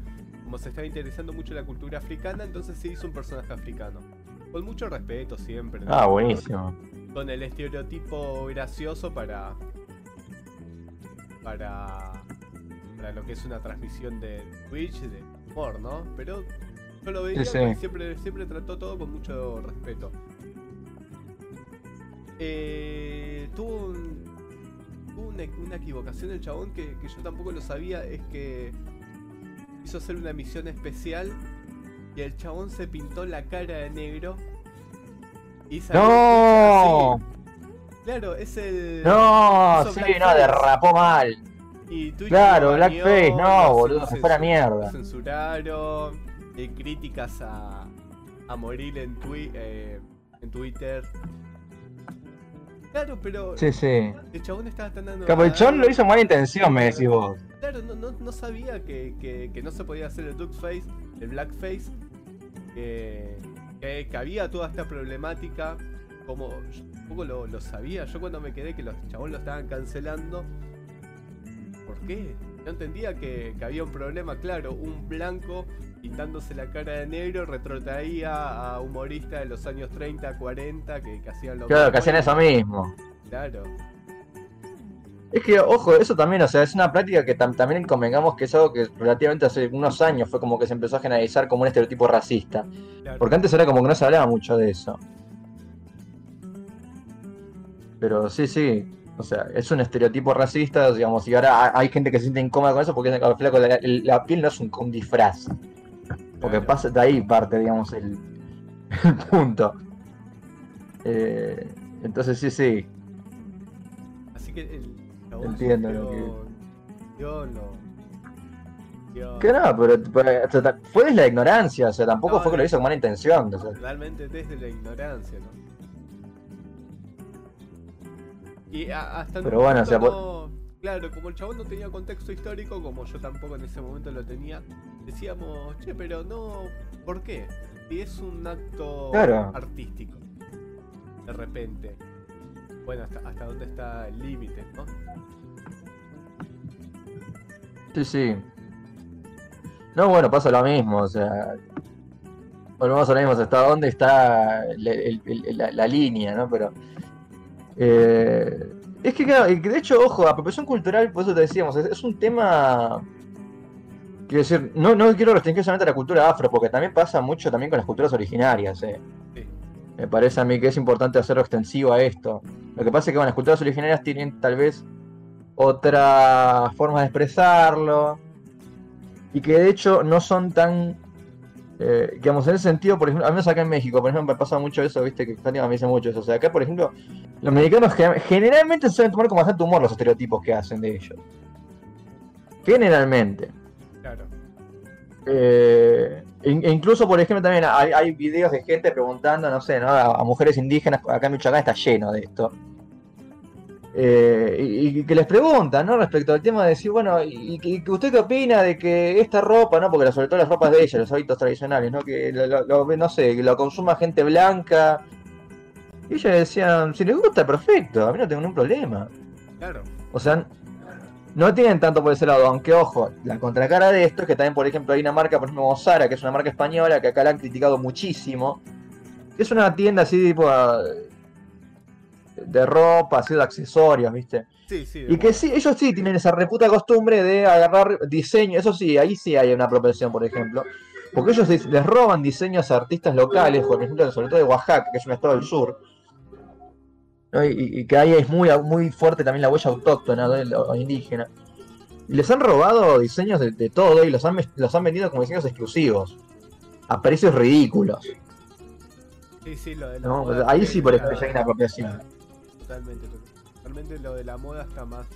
como se estaba interesando mucho en la cultura africana, entonces se hizo un personaje africano. Con mucho respeto siempre. ¿no? Ah, buenísimo. con el estereotipo gracioso para para para lo que es una transmisión de Twitch de humor, ¿no? Pero yo lo veía Sí, siempre siempre trató todo con mucho respeto. Eh, tuvo un- tuvo una, una equivocación el chabón que, que yo tampoco lo sabía, es que quiso hacer una misión especial y el chabón se pintó la cara de negro y salió ¡No! así. Claro, es el. No, Hizo sí, no, derrapó mal. Y Twitch Claro, blackface, no, boludo, se fue a la censu- mierda. lo Censuraron, eh, críticas a, a morir en, twi- eh, en Twitter. Claro, pero Sí, sí. el chabón estaba tan dando. Capuchón lo hizo con mala intención, me decís vos. Claro, no, no, no sabía que, que, que no se podía hacer el duckface, el blackface, que, que, que había toda esta problemática, como yo tampoco lo, lo sabía, yo cuando me quedé que los chabones lo estaban cancelando, ¿por qué? No entendía que, que había un problema, claro, un blanco pintándose la cara de negro retrotraía a humoristas de los años 30, 40 que, que hacían lo Claro, mismo que hacían eso mismo. Claro, Es que, ojo, eso también, o sea, es una práctica que tam- también convengamos que es algo que relativamente hace unos años fue como que se empezó a generalizar como un estereotipo racista. claro. Porque antes era como que no se hablaba mucho de eso. Pero sí, sí. O sea, es un estereotipo racista, digamos, y ahora ha- hay gente que se siente incómoda con eso porque al flaco la, el- la piel no es un, un disfraz. Porque Claro. pasa de ahí parte, digamos, el, (laughs) el punto. Eh, entonces sí, sí. Así que el Entiendo lo sufrió- Yo no. Yo Que no, pero, pero, o sea, ta- fue desde la ignorancia, o sea, tampoco No, fue que lo hizo con mala intención. o sea. realmente desde la ignorancia, ¿no? Y hasta Pero bueno, o sea, Claro, como el chabón no tenía contexto histórico, como yo tampoco en ese momento lo tenía, decíamos, che, pero no, ¿por qué? Si es un acto Claro. artístico, de repente. Bueno, hasta, hasta dónde está el límite, ¿no? Sí, sí. No, bueno, pasa lo mismo, o sea. Volvemos a lo mismo, hasta dónde está el- el- el- la, la línea, ¿no? Pero. eh, es que, claro, de hecho, ojo, apropiación cultural, por eso te decíamos, es, es un tema. Quiero decir, no, no quiero restringir solamente a la cultura afro, porque también pasa mucho también con las culturas originarias, eh. Sí. Me parece a mí que es importante hacerlo extensivo a esto. Lo que pasa es que bueno, las culturas originarias tienen tal vez otras formas de expresarlo y que de hecho no son tan, eh, digamos, en ese sentido, por ejemplo, al menos acá en México, por ejemplo, me pasa mucho eso, viste, que Fátima me dice mucho eso. O sea, acá, por ejemplo, los mexicanos gen- generalmente suelen tomar como bastante humor los estereotipos que hacen de ellos. Generalmente. Claro. Eh, e incluso, por ejemplo, también hay, hay videos de gente preguntando, no sé, ¿no? a, a mujeres indígenas, acá en Michoacán está lleno de esto. Eh, y, y que les preguntan, ¿no? Respecto al tema de decir, bueno, y, y que usted qué opina de que esta ropa, ¿no? Porque sobre todo las ropas de ella, los hábitos tradicionales, ¿no? Que lo, no sé, que lo consuma gente blanca. Y ellos decían, si les gusta, perfecto, a mí no tengo ningún problema. Claro. O sea, no tienen tanto por ese lado, aunque ojo, la contracara de esto es que también, por ejemplo, hay una marca, por ejemplo, Zara, que es una marca española, que acá la han criticado muchísimo. que Es una tienda así tipo de ropa, así de accesorios, ¿viste? Sí, sí. Y que sí, ellos sí tienen esa reputa costumbre de agarrar diseño, eso sí, ahí sí hay una propensión, por ejemplo. Porque ellos les roban diseños a artistas locales, por ejemplo, sobre todo de Oaxaca, que es un estado del sur. ¿no? Y, y que ahí es muy, muy fuerte también la huella autóctona o indígena. Y les han robado diseños de, de todo y los han, los han vendido como diseños exclusivos. A precios ridículos. Sí, sí, lo de la ¿no? moda Ahí sí, por ejemplo, ya hay una apropiación. Totalmente, totalmente lo de la moda está más,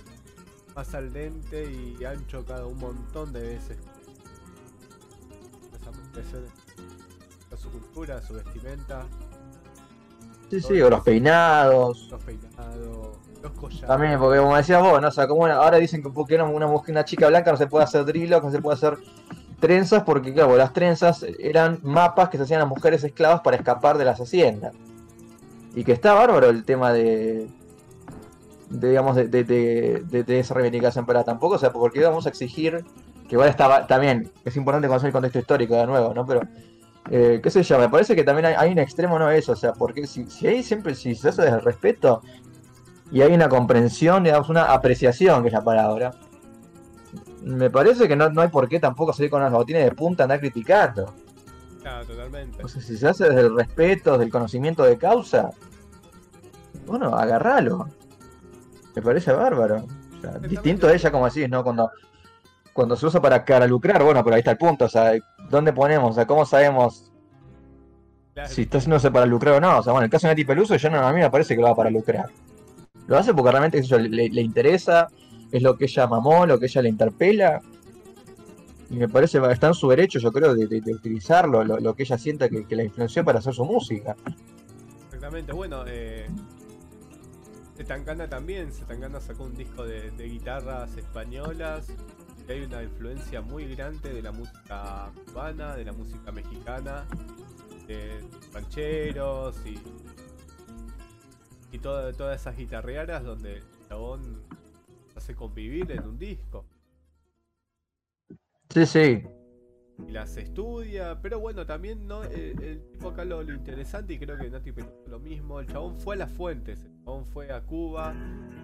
más al dente y han chocado un montón de veces. A su cultura, a su vestimenta, Sí, sí, o los peinados. los peinados, los collares. También, porque como decías vos, ¿no? O sea, como una- ahora dicen que porque una, una, chica blanca no se puede hacer dreadlocks, no se puede hacer trenzas, porque claro, las trenzas eran mapas que se hacían a mujeres esclavas para escapar de las haciendas. Y que está bárbaro el tema de, digamos, de, de, de- esa reivindicación, pero tampoco, o sea, porque vamos a exigir, que igual está también, es importante conocer el contexto histórico de nuevo, ¿no? Pero, eh, qué sé yo, me parece que también hay, un extremo, ¿no? Eso, o sea, porque si, hay siempre, si se hace desde el respeto, y hay una comprensión, digamos, una apreciación, que es la palabra. Me parece que no, no hay por qué tampoco salir con unas botines de punta andar criticando. Claro, totalmente. O sea, si se hace desde el respeto, desde el conocimiento de causa, bueno, agarralo. Me parece bárbaro. O sea, distinto a ella, como decís, ¿no? Cuando, cuando se usa para cara lucrar, bueno, pero ahí está el punto, o sea, ¿dónde ponemos? O sea, ¿cómo sabemos Claro, si está haciéndose para lucrar o no? O sea, bueno, el caso de Nati Peluso, yo no, a mí me parece que lo va para lucrar. Lo hace porque realmente yo, le, le interesa es lo que ella mamó, lo que ella le interpela. Y me parece que está en su derecho, yo creo, de, utilizarlo, lo, que ella sienta que, la influenció para hacer su música. Exactamente, bueno, eh, también, Zetangana sacó un disco de, guitarras españolas, hay una influencia muy grande de la música cubana, de la música mexicana, de rancheros y, y toda- todas esas guitarrearas donde el chabón hace convivir en un disco. Sí, sí. y las estudia, pero bueno, también no el, el tipo acá lo, lo interesante y creo que Nati pensó lo mismo, el chabón fue a las fuentes, el chabón fue a Cuba,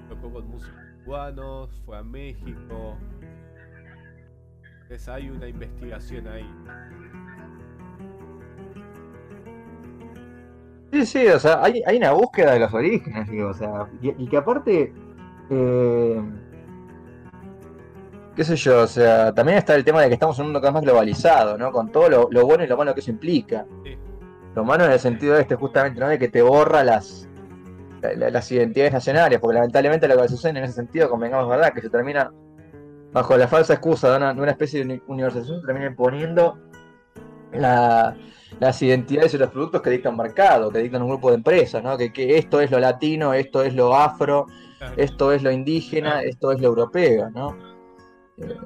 tocó con músicos cubanos, fue a México. Entonces hay una investigación ahí. Sí, sí, o sea, hay, hay una búsqueda de los orígenes, digo, o sea, y, y que aparte, eh, qué sé yo, o sea, también está el tema de que estamos en un mundo cada vez más globalizado, ¿no? Con todo lo, lo bueno y lo malo que eso implica. Sí. Lo malo en el sentido este, justamente, ¿no? De que te borra las, la- la- las identidades nacionales, porque lamentablemente lo que sucede en ese sentido, convengamos, ¿verdad? Que se termina, bajo la falsa excusa de una, de una especie de uni- universalización, se termina imponiendo la, las identidades y los productos que dicta un mercado, que dictan un grupo de empresas, ¿no? Que, que esto es lo latino, esto es lo afro, Claro. esto es lo indígena, esto es lo europeo, ¿no? Eh,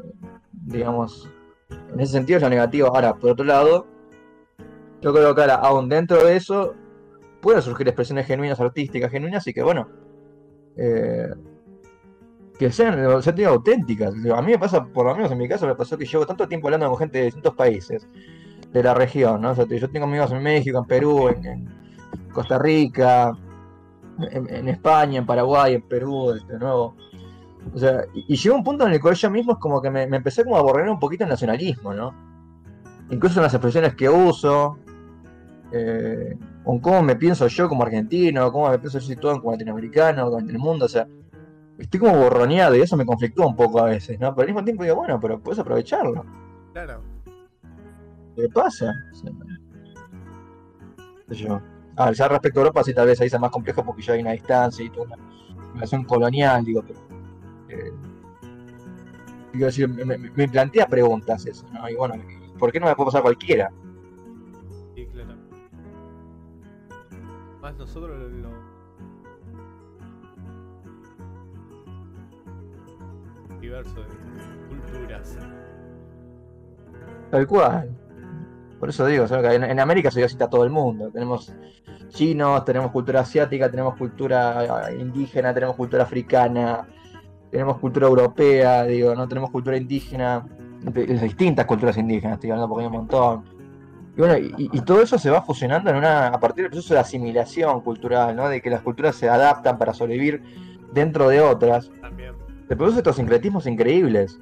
digamos, en ese sentido es lo negativo. Ahora, por otro lado, yo creo que ahora, aún dentro de eso, pueden surgir expresiones genuinas, artísticas, genuinas, y que bueno, eh, que sean, en sentido, auténticas. A mí me pasa, por lo menos en mi caso, me pasó que llevo tanto tiempo hablando con gente de distintos países de la región, ¿no? O yo tengo amigos en México, en Perú, en, Costa Rica, en España, en Paraguay, en Perú, de nuevo. O sea, y, y llegó un punto en el cual yo mismo es como que me, me empecé como a borrar un poquito el nacionalismo, ¿no? Incluso en las expresiones que uso, eh, con cómo me pienso yo como argentino, cómo me pienso yo situado como latinoamericano, como en el mundo, o sea, estoy como borroneado y eso me conflictúa un poco a veces, ¿no? Pero al mismo tiempo digo, bueno, pero puedes aprovecharlo. Claro. ¿Qué pasa? O sea, yo. Ah, ya respecto a Europa, sí, tal vez ahí sea más complejo porque ya hay una distancia y toda una relación colonial, digo, pero. Eh, decir, me, plantea preguntas eso, ¿no? Y bueno, ¿por qué no me puede pasar cualquiera? Sí, claro. Más nosotros lo, lo- diverso de culturas. Tal cual. Por eso digo, que en, en América se cita todo el mundo. Tenemos chinos, tenemos cultura asiática, tenemos cultura eh, indígena, tenemos cultura africana, tenemos cultura europea, digo, no tenemos cultura indígena, distintas culturas indígenas, estoy hablando porque hay un montón. Y bueno, y, y todo eso se va fusionando en una, a partir del proceso de asimilación cultural, ¿no? De que las culturas se adaptan para sobrevivir dentro de otras También. se producen estos sincretismos increíbles.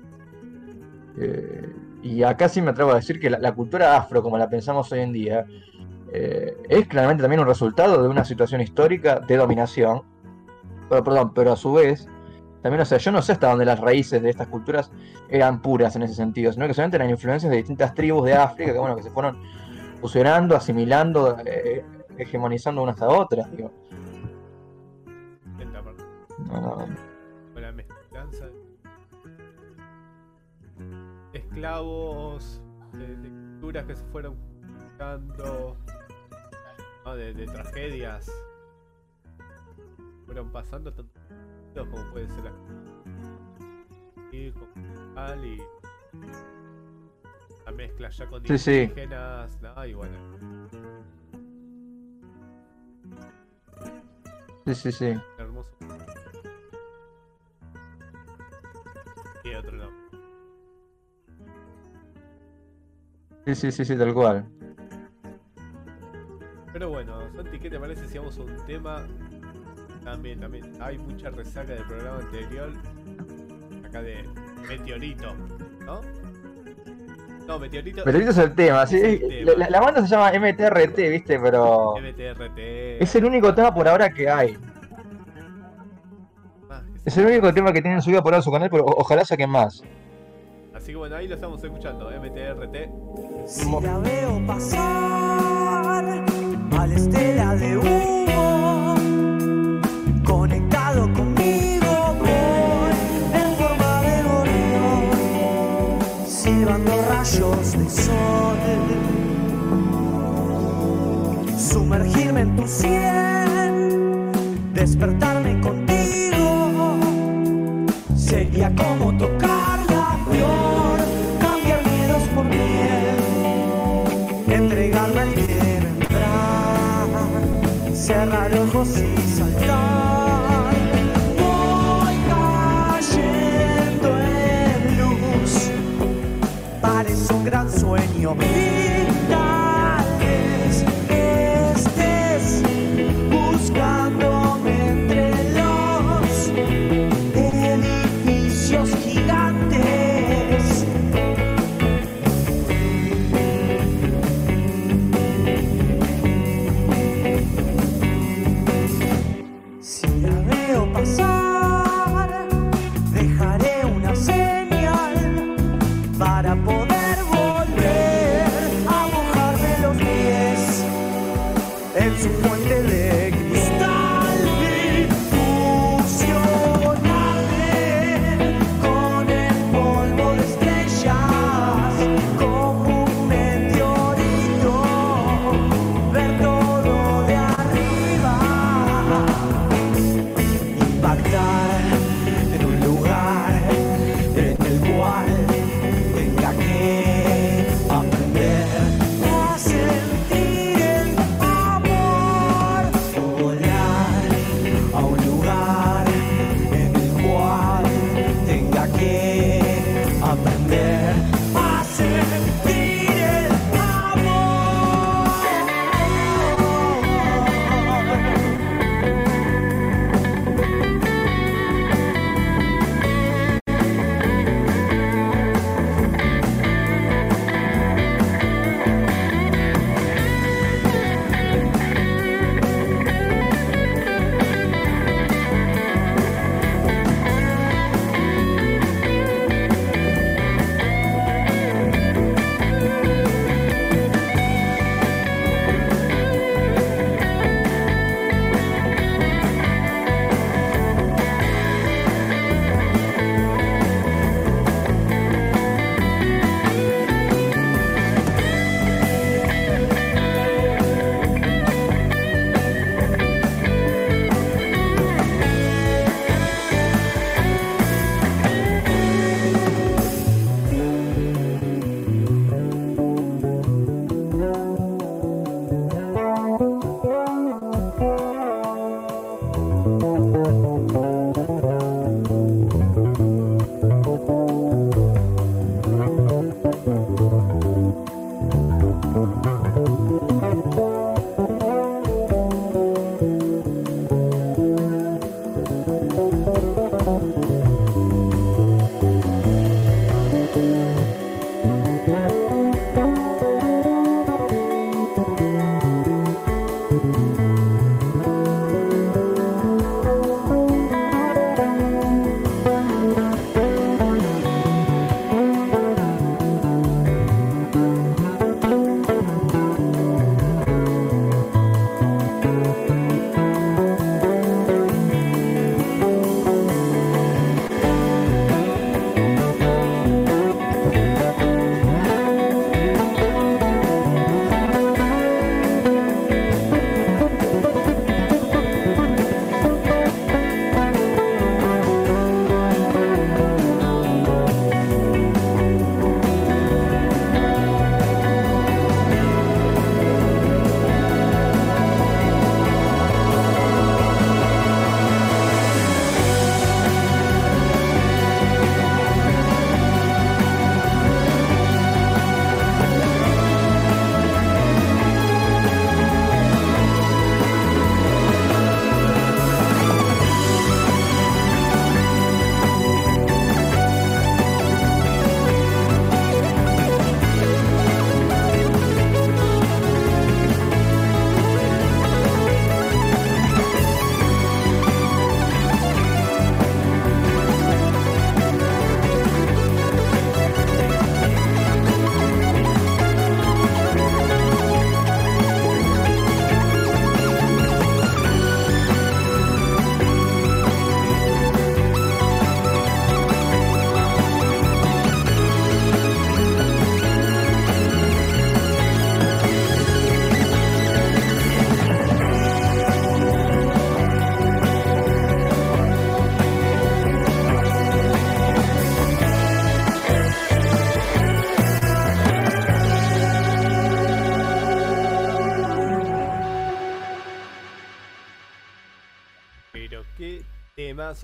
Eh, y acá sí me atrevo a decir que la, la cultura afro, como la pensamos hoy en día, eh, es claramente también un resultado de una situación histórica de dominación. Pero, perdón, pero a su vez, también, o sea, yo no sé hasta dónde las raíces de estas culturas eran puras en ese sentido, sino que solamente eran influencias de distintas tribus de África que, bueno, que se fueron fusionando, asimilando, eh, hegemonizando unas a otras. Digo. No, no, con la mezclanza de esclavos, de, de culturas que se fueron juntando, ¿no? de, de tragedias fueron pasando tanto como puede ser la y la mezcla ya con Sí, sí. indígenas ¿no? y bueno Sí, sí, sí. hermoso y otro no Sí, sí, sí, sí, tal cual. Pero bueno, Santi, ¿qué te parece si vamos a un tema? También, también. Hay mucha resaca del programa anterior. Acá de Meteorito, ¿no? No, Meteorito. Meteorito es el tema, sí. Es el tema. La, la- banda se llama MTRT, ¿viste? Pero MTRT. es el único tema por ahora que hay. Ah, Es el único tema que tienen subido por ahora su canal, pero ojalá saquen más. Así que bueno, ahí lo estamos escuchando. MTRT. Si la veo pasar a la estela de humo, conectado conmigo voy en forma de gorrión, silbando rayos de sol, sumergirme en tu cien, despertarme contigo, sería como tocar la flor, cambiar miedos por miel, entregarme al que vendrá, cerrar ojos y sueño.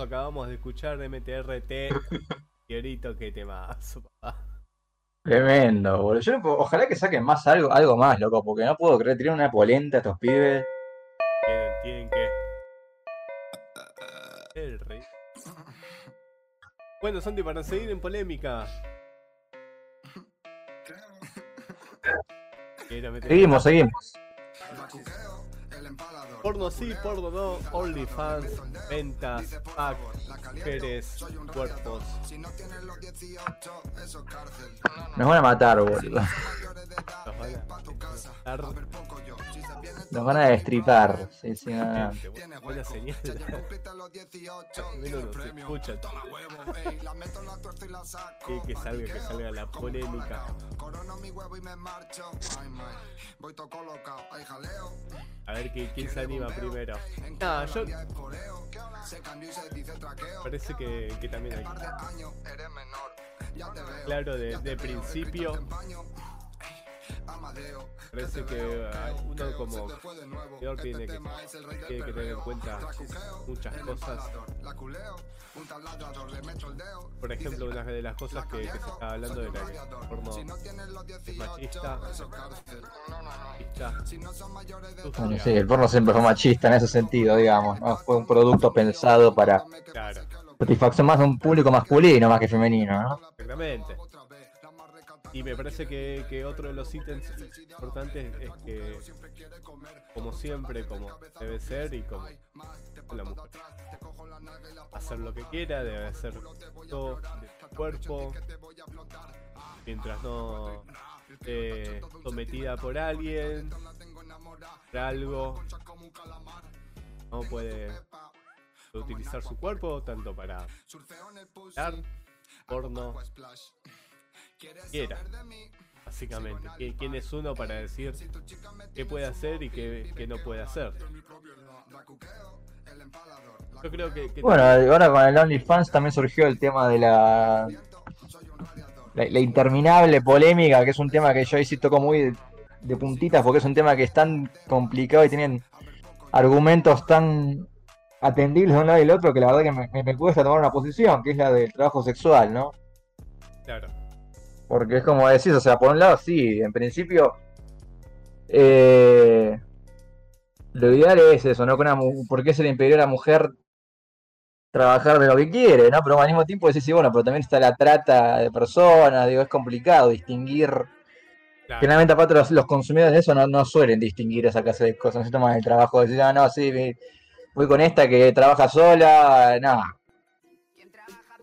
Temazo. Acabamos de escuchar MTRT. Fiorito, (laughs) qué temazo, papá. Tremendo, boludo. Yo no puedo- ojalá que saquen más algo, algo más, loco, porque no puedo creer, tienen una polenta estos pibes. Tienen, tienen que. El rey. Bueno, Santi, para seguir en polémica. (laughs) Seguimos, seguimos. Porno sí, porno no, OnlyFans, ventas, pack, mujeres, cuerpos. Nos van a matar, boludo. Nos van a dar Nos van a destripar. Sí, sí, no, no. gente, buena, señal. Escuchan. Que, que salga, que salga la polémica. A ver que- quién se anima primero. No, yo. Parece que, que también hay. Claro, de, de principio. Parece que hay- uno como tiene que, tiene que tener en cuenta muchas cosas. Por ejemplo, una de las cosas que, que se está hablando el porno es machista. machista Bueno, sí, el porno siempre fue machista en ese sentido, digamos. ¿no? Fue un producto pensado para Claro, satisfacción más de un público masculino más que femenino, ¿no? exactamente. Y me parece que, que otro de los ítems importantes es que, como siempre, como debe ser y como la mujer, hacer lo que quiera, debe hacer todo de su cuerpo, mientras no esté sometida por alguien, por algo, no puede utilizar su cuerpo tanto para dar porno quiera básicamente. ¿Qui- quién es uno para decir qué puede hacer y qué, qué no puede hacer yo creo que, que Bueno, ahora con el OnlyFans también surgió el tema de la, la, la interminable polémica, que es un tema que yo ahí sí toco muy de, de puntitas, porque es un tema que es tan complicado y tienen argumentos tan atendibles de un lado y del otro que la verdad que me, me- me cuesta tomar una posición, que es la del trabajo sexual, ¿no? claro Porque es como decís, o sea, por un lado sí, en principio eh, lo ideal es eso, ¿no? Una mu- ¿Por qué se le impediría a la mujer trabajar de lo que quiere, ¿no? Pero al mismo tiempo decís, sí, bueno, pero también está la trata de personas, digo, es complicado distinguir. claro Generalmente aparte los, los consumidores de eso no, no suelen distinguir esa clase de cosas, no se toman el trabajo de decir, ah, no, sí, voy con esta que trabaja sola, nada.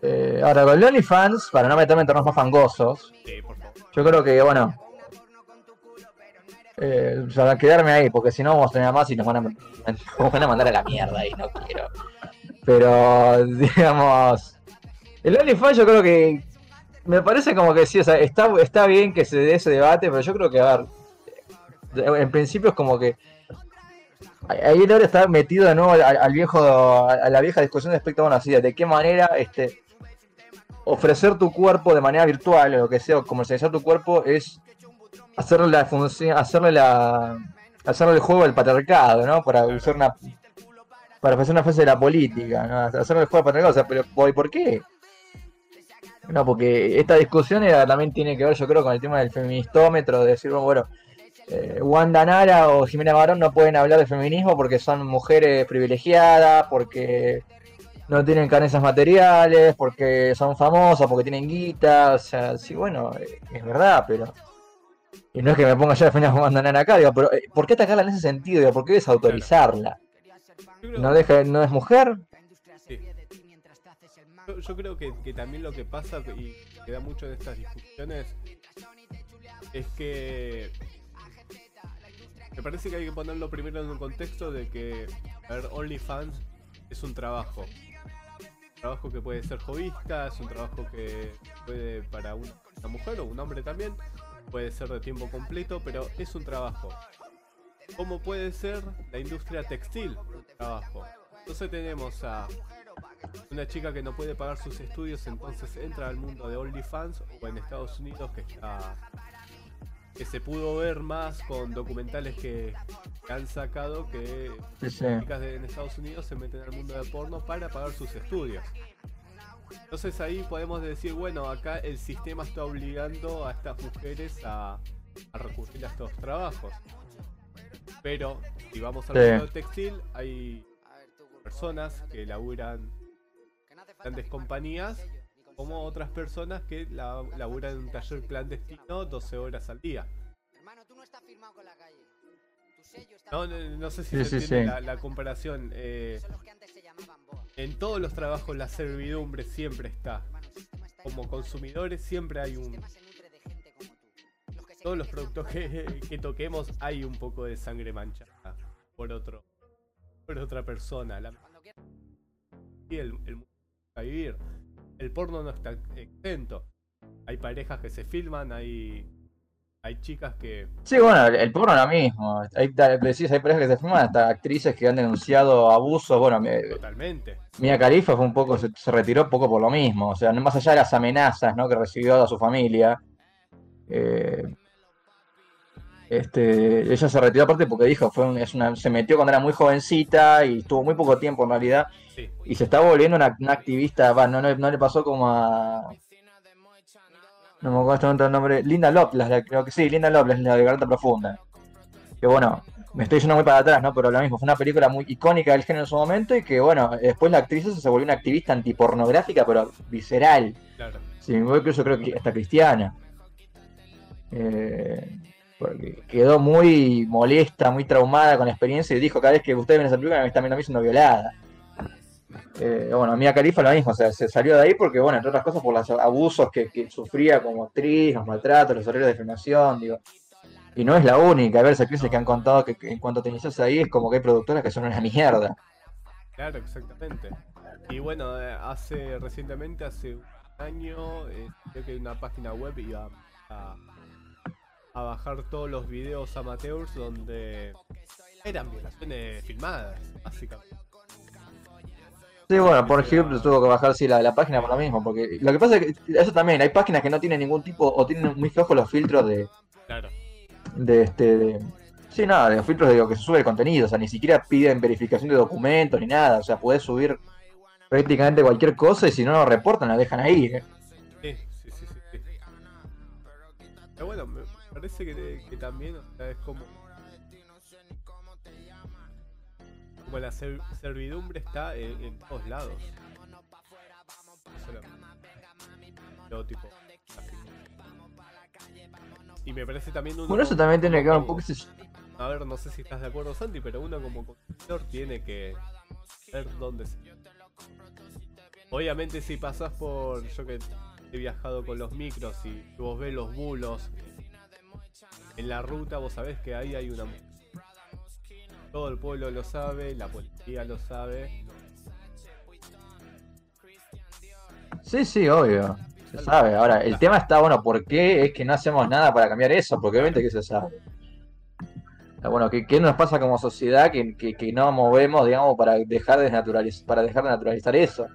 Eh, ahora, con el OnlyFans, para no meterme en terrenos más fangosos, sí por favor yo creo que, bueno, eh, o sea, quedarme ahí, porque si no vamos a tener más y nos van a, (laughs) nos van a mandar a la mierda y no quiero. Pero, (laughs) digamos, el OnlyFans yo creo que me parece como que sí, o sea, está, está bien que se dé ese debate, pero yo creo que, a ver, en principio es como que ahí ahora está metido de nuevo al, al viejo, a la vieja discusión respecto bueno, así, de qué manera este ofrecer tu cuerpo de manera virtual o lo que sea, o comercializar tu cuerpo es hacerle la función, hacerle la hacerle el juego al patriarcado, ¿no? Para usar una para hacer una fase de la política, ¿no? Hacerle el juego al patriarcado, o sea, pero ¿por por qué? No, porque esta discusión era- también tiene que ver, yo creo, con el tema del feministómetro, de decir, bueno, bueno, eh, Wanda Nara o Jimena Barón no pueden hablar de feminismo porque son mujeres privilegiadas, porque no tienen carencias materiales, porque son famosas, porque tienen guita, o sea, sí, bueno, eh, es verdad, pero... Y no es que me ponga yo a defender a Wanda Nara acá, digo, pero eh, ¿por qué atacarla en ese sentido? Digo, ¿Por qué desautorizarla? ¿No, deja, ¿No es mujer? sí. Yo, yo creo que, que también lo que pasa y que da mucho de estas discusiones es que me parece que hay que ponerlo primero en un contexto de que, a ver, OnlyFans es un trabajo. Trabajo que puede ser jovista, es un trabajo que puede para un- una mujer o un hombre también, puede ser de tiempo completo, pero es un trabajo. Como puede ser la industria textil, un trabajo. Entonces tenemos a una chica que no puede pagar sus estudios, entonces entra al mundo de OnlyFans o en Estados Unidos que está que se pudo ver más con documentales que, han sacado que Sí, sí. chicas de- en Estados Unidos se meten al mundo del porno para pagar sus estudios. Entonces ahí podemos decir, bueno, acá el sistema está obligando a estas mujeres a, a recurrir a estos trabajos. Pero si vamos al Sí. mundo textil, hay personas que laburan grandes compañías como otras personas que la- laburan en un taller clandestino 12 horas al día. Hermano, tú no estás firmado con la calle. No, no, no sé si Sí, se sí, entiende sí. La, la comparación. eh, en todos los trabajos la servidumbre siempre está. Como consumidores siempre hay un... Todos los productos que, que toquemos hay un poco de sangre manchada por otro por otra persona. La, y el, el mundo a vivir. El porno no está exento. Hay parejas que se filman, hay hay chicas que Sí, bueno, el, el porno es lo mismo. Hay, decís, hay parejas que se filman, hasta actrices que han denunciado abusos. Bueno, me- totalmente. Mia Khalifa fue un poco, se, se retiró un poco por lo mismo. O sea, no más allá de las amenazas ¿no? que recibió de su familia. eh, este, ella se retiró aparte porque dijo, fue un- es una, se metió cuando era muy jovencita y estuvo muy poco tiempo en realidad. Sí. Y se está volviendo una, una activista, va, no, no, no le pasó como a... No me acuerdo el nombre. Linda la- creo que sí, Linda Lovelace, la de Garganta Profunda. Que bueno, me estoy yendo muy para atrás, ¿no? Pero lo mismo, fue una película muy icónica del género en su momento y que bueno, después la actriz se volvió una activista antipornográfica, pero visceral. Claro. Voy, yo creo que hasta cristiana. Eh, porque quedó muy molesta, muy traumada con la experiencia y dijo cada vez que ustedes ven esa película me están viendo a mí siendo violada. Eh, bueno, Mia Khalifa lo mismo, o sea, se salió de ahí porque, bueno, entre otras cosas por los abusos que, sufría como actriz, los maltratos, los horarios de filmación, digo. Y no es la única, a ver, actrices que han contado que, que en cuanto te inicias ahí es como que hay productoras que son una mierda. Claro, exactamente. Y bueno, eh, hace recientemente, hace un año, eh, creo que una página web iba a, a bajar todos los videos amateurs donde eran violaciones filmadas, básicamente. Sí, bueno, por ejemplo, tuvo que bajar sí, la, la página por lo mismo, porque lo que pasa es que eso también, hay páginas que no tienen ningún tipo, o tienen muy flojos los filtros de, Claro, de este, de- sí, nada, de los filtros de lo que se sube el contenido, o sea, ni siquiera piden verificación de documentos ni nada, o sea, puedes subir prácticamente cualquier cosa y si no lo reportan la dejan ahí. ¿eh? sí, sí, sí, sí. sí. Pero bueno, me parece que, que también o sea, es como. Como la ser- servidumbre está en, en todos lados. Tipo. así. Y me parece también uno. Bueno, eso también tiene que ver un poco. A ver, no sé si estás de acuerdo, Santi, pero uno como consumidor tiene que ver dónde se. Obviamente, si pasas por. Yo que he viajado con los micros y vos ves los bulos en la ruta, vos sabés que ahí hay una. Todo el pueblo lo sabe, la policía lo sabe. Sí, sí, obvio, se sabe. Ahora, el tema está, bueno, ¿por qué es que no hacemos nada para cambiar eso? Porque obviamente que se sabe. Bueno, ¿qué, qué nos pasa como sociedad que, que, que no movemos, digamos, para dejar de naturalizar, para dejar de naturalizar eso?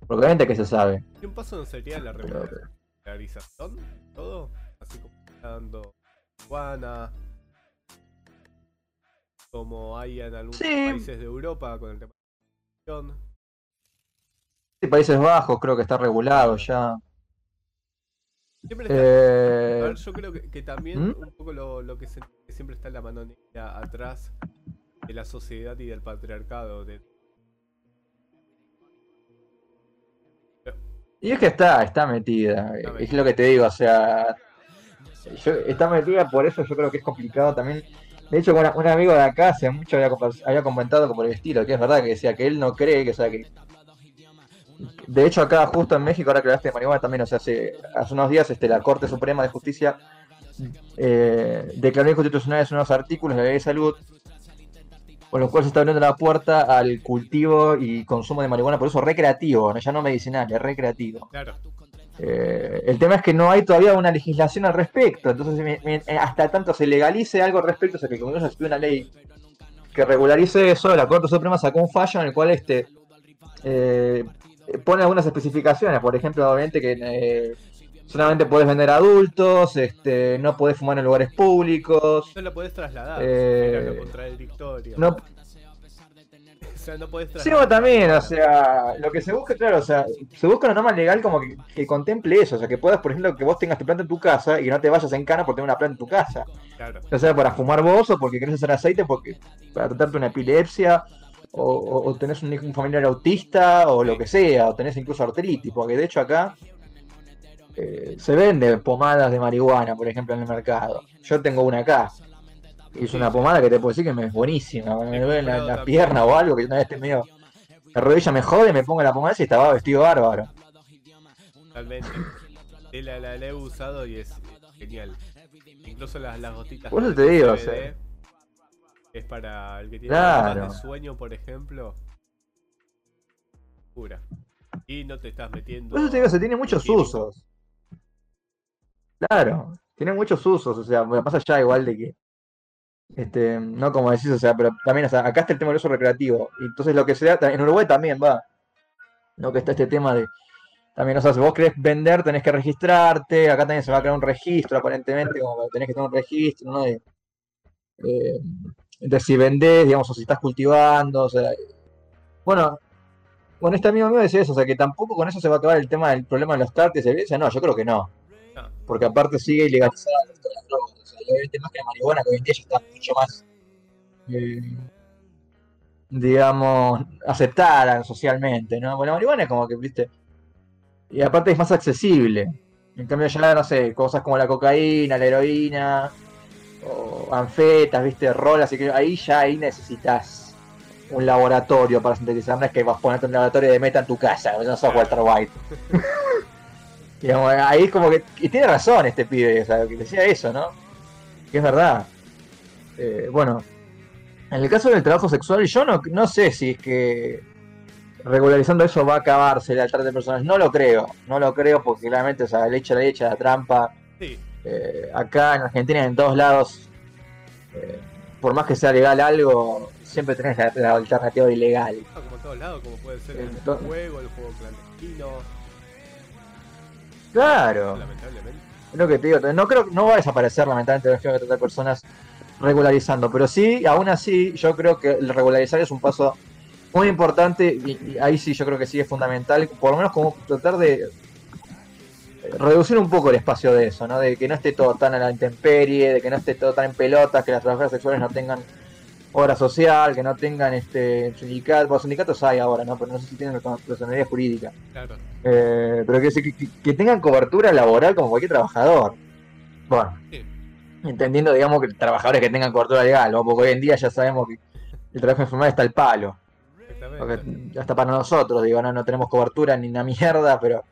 Porque obviamente que se sabe. ¿Y un paso no sería la regularización? Todo, así como dando Juana, como hay en algunos Sí. países de Europa con el tema de la. Sí, Países Bajos creo que está regulado ya. Siempre está- a Eh, ver, yo creo que, que también ¿Mm? un poco lo, lo que, se- que siempre está en la mano negra atrás de la sociedad y del patriarcado. De, y es que está, está metida. Está Es metida. lo que te digo, o sea. yo- está metida, por eso yo creo que es complicado también. De hecho, un amigo de acá hace mucho había, había comentado como el estilo, que es verdad que decía que él no cree que, sea, que. De hecho, acá justo en México, ahora que hablaste de marihuana también, o sea, hace, hace unos días este, la Corte Suprema de Justicia eh, declaró inconstitucionales unos artículos de la ley de salud con los cuales se está abriendo la puerta al cultivo y consumo de marihuana por uso recreativo, ¿no? ya no medicinal, es recreativo. claro, Eh, el tema es que no hay todavía una legislación al respecto, entonces eh, hasta tanto se legalice algo al respecto, o sea que como se una ley que regularice eso, la Corte Suprema sacó un fallo en el cual este eh, pone algunas especificaciones, por ejemplo, obviamente que eh, solamente podés vender a adultos, este, no podés fumar en lugares públicos. No lo podés trasladar. Eh, contradictorio. No, sea, no podés también, o sea, lo que se busca, claro, o sea, se busca una norma legal como que, que contemple eso, o sea, que puedas, por ejemplo, que vos tengas tu planta en tu casa y que no te vayas en cana por tener una planta en tu casa, Claro. ya sea para fumar vos o porque querés hacer aceite, porque para tratarte una epilepsia, o, o- o tenés un, hijo- un familiar autista, o lo que sea, o tenés incluso artritis, porque de hecho acá eh, se vende pomadas de marihuana, por ejemplo, en el mercado. Yo tengo una acá. Es una pomada que te puedo decir que me es buenísima. Me duele la, la pierna o algo, que una vez esté medio. La rodilla me jode, me pongo la pomada y estaba vestido bárbaro. Totalmente. La, la, la he usado y es genial. Incluso las, las gotitas. Por eso te digo, o sea. Es para el que tiene Claro. de sueño, por ejemplo. Pura. Y no te estás metiendo. Por eso te digo, se tiene muchos usos. Claro, tiene muchos usos, o sea, bueno, pasa allá igual de que. Este, no como decís, o sea, pero también, o sea, acá está el tema del uso recreativo. Y entonces lo que se da, en Uruguay también va. No que está este tema de. También, o sea, si vos querés vender, tenés que registrarte. Acá también se va a crear un registro, aparentemente, como tenés que tener un registro, ¿no? De, eh, de si vendés, digamos, o si estás cultivando, o sea. Bueno, bueno, este amigo mío decía eso, o sea, que tampoco con eso se va a acabar el tema del problema de los tartes y. No, yo creo que no. Porque aparte sigue ilegalizada esto de las drogas. O sea, que la marihuana, que hoy en día ya está mucho más, eh, digamos, aceptada socialmente, ¿no? Bueno, la marihuana es como que, viste, y aparte es más accesible. En cambio ya, no sé, cosas como la cocaína, la heroína, o anfetas, viste, rolas, y que ahí ya ahí necesitas un laboratorio para sintetizar, no es que vas a ponerte un laboratorio de meta en tu casa, no sos Walter White. (laughs) Digamos, ahí es como que. Y tiene razón este pibe, o sea, que decía eso, ¿no? Que es verdad. Eh, bueno, en el caso del trabajo sexual, yo no, no sé si es que regularizando eso va a acabarse el altar de personas. No lo creo, no lo creo porque claramente, o sea, le echa la leche, la trampa. Sí, Eh, acá en Argentina, en todos lados, eh, por más que sea legal algo, siempre tenés la, la alternativa ilegal. no, como en todos lados, como puede ser el juego, el juego clandestino. Claro. Lamentablemente. Es lo que te digo, no creo no va a desaparecer lamentablemente la tratar personas regularizando, pero sí, aún así, yo creo que el regularizar es un paso muy importante y, y ahí sí yo creo que sí es fundamental, por lo menos como tratar de eh, reducir un poco el espacio de eso, ¿no? De que no esté todo tan a la intemperie, de que no esté todo tan en pelotas, que las trabajadoras sexuales no tengan obra social, que no tengan este sindicatos, bueno, sindicatos hay ahora, ¿no? Pero no sé si tienen personalidad jurídica. Claro. Eh, pero que, que, que- tengan cobertura laboral como cualquier trabajador. Bueno, Sí. entendiendo, digamos, que trabajadores que tengan cobertura legal, ¿no? porque hoy en día ya sabemos que el trabajo informal está al palo. Porque hasta para nosotros, digo, no, no tenemos cobertura ni una mierda, pero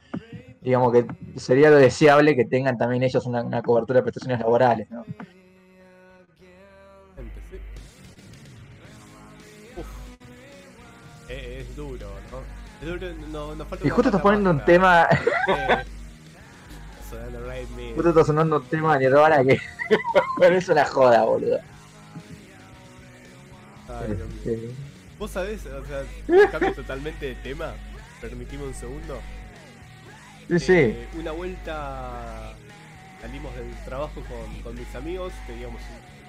digamos que sería lo deseable que tengan también ellos una, una cobertura de prestaciones laborales, ¿no? Es duro, ¿no? Es duro, no, nos falta Y justo estás poniendo un tema, (laughs) sonando Raid Me. justo estás sonando un tema de Nirvana que (laughs) pero es una joda, boludo. Ay. Este, Vos sabés, o sea, (laughs) cambio totalmente de tema. Permitime un segundo. sí, sí. Eh, una vuelta salimos del trabajo con, con mis amigos. Teníamos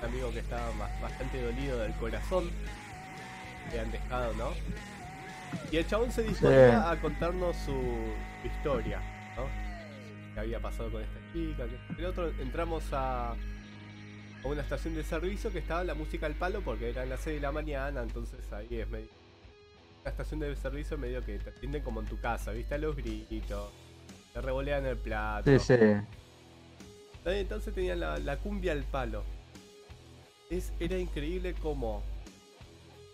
un amigo que estaba ba- bastante dolido del corazón. Le han dejado, ¿no? Y el chabón se disponía Sí. a contarnos su historia, ¿no? ¿Qué había pasado con esta chica? El otro entramos a, a una estación de servicio que estaba la música al palo porque eran las 6 de la mañana, entonces ahí es medio. La estación de servicio medio que te atienden como en tu casa, ¿viste? A los gritos, te revolean el plato. Sí, sí. Entonces tenían la, la cumbia al palo. Es, era increíble como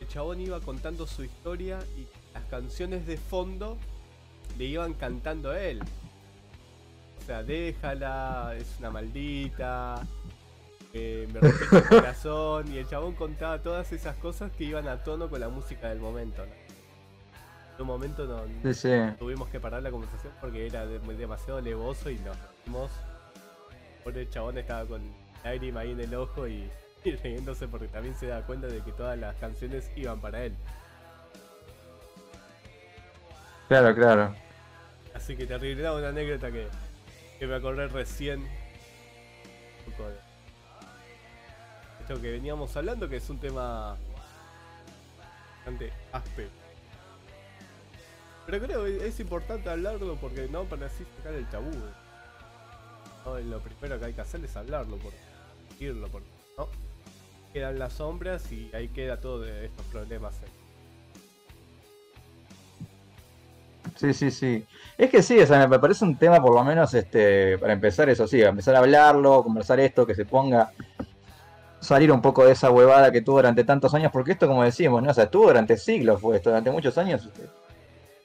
el chabón iba contando su historia y las canciones de fondo le iban cantando a él. O sea, déjala, es una maldita, eh, me rompiste el (laughs) corazón. Y el chabón contaba todas esas cosas que iban a tono con la música del momento. ¿no? En un momento no, Sí, sí. tuvimos que parar la conversación porque era de- demasiado levoso y nos reímos. Por el chabón estaba con lágrima ahí en el ojo y, (laughs) y riéndose porque también se da cuenta de que todas las canciones iban para él. Claro, claro. Así que terrible, era una anécdota que que me acordé recién. Esto que veníamos hablando, que es un tema bastante áspero. Pero creo que es importante hablarlo porque no para así sacar el tabú. Lo primero que hay que hacer es hablarlo, por decirlo, porque no quedan las sombras y ahí queda todo de estos problemas. eh. Sí, sí, sí. Es que sí, o sea, me parece un tema por lo menos este, para empezar eso, sí, empezar a hablarlo, conversar esto, que se ponga, salir un poco de esa huevada que tuvo durante tantos años, porque esto, como decimos, ¿no? O sea, estuvo durante siglos, fue esto, durante muchos años, este,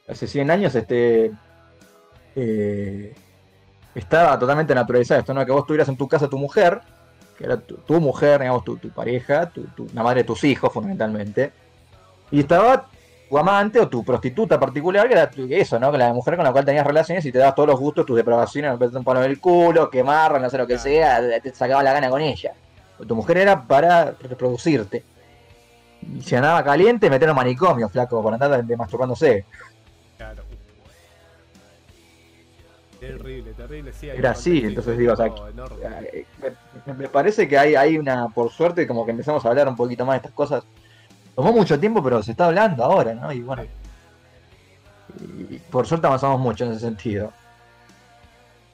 hace 100 años, este, eh, estaba totalmente naturalizado esto, ¿no? Que vos tuvieras en tu casa tu mujer, que era tu, mujer, digamos, tu, pareja, tu- la madre de tus hijos, fundamentalmente, y estaba tu amante o tu prostituta particular, que era tu- eso, ¿no? Que la mujer con la cual tenías relaciones y te dabas todos los gustos, tus depravaciones, un palo en el culo, quemarla, no sé lo que sea, te sacaba la gana con ella. Tu mujer era para reproducirte. Y si andaba caliente, meter en manicomio, flaco, por andar de masturbándose. Claro. Terrible, terrible, sí. Era un así, entonces digo, o sea. Eh, Me, me parece que hay, hay una, por suerte, como que empezamos a hablar un poquito más de estas cosas. Tomó mucho tiempo, pero se está hablando ahora, ¿no? Y bueno, y por suerte avanzamos mucho en ese sentido.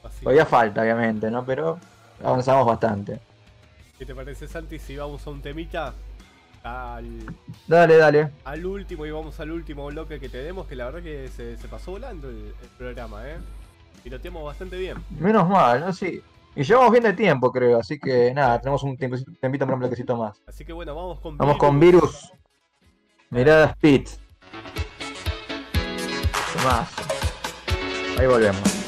Así Todavía falta, obviamente, ¿no? Pero avanzamos bastante. ¿Qué te parece, Santi? Si vamos a un temita al, Dale, dale. al último y vamos al último bloque que tenemos, que la verdad que se, se pasó volando el, el programa, ¿eh? Y lo tenemos bastante bien. Menos mal, ¿no? Sí. Y llevamos bien de tiempo, creo. Así que nada, tenemos un tiempo, tempito para un bloquecito más. Así que bueno, vamos con Vamos con Virus. Mirada Speed. Más. Ahí volvemos.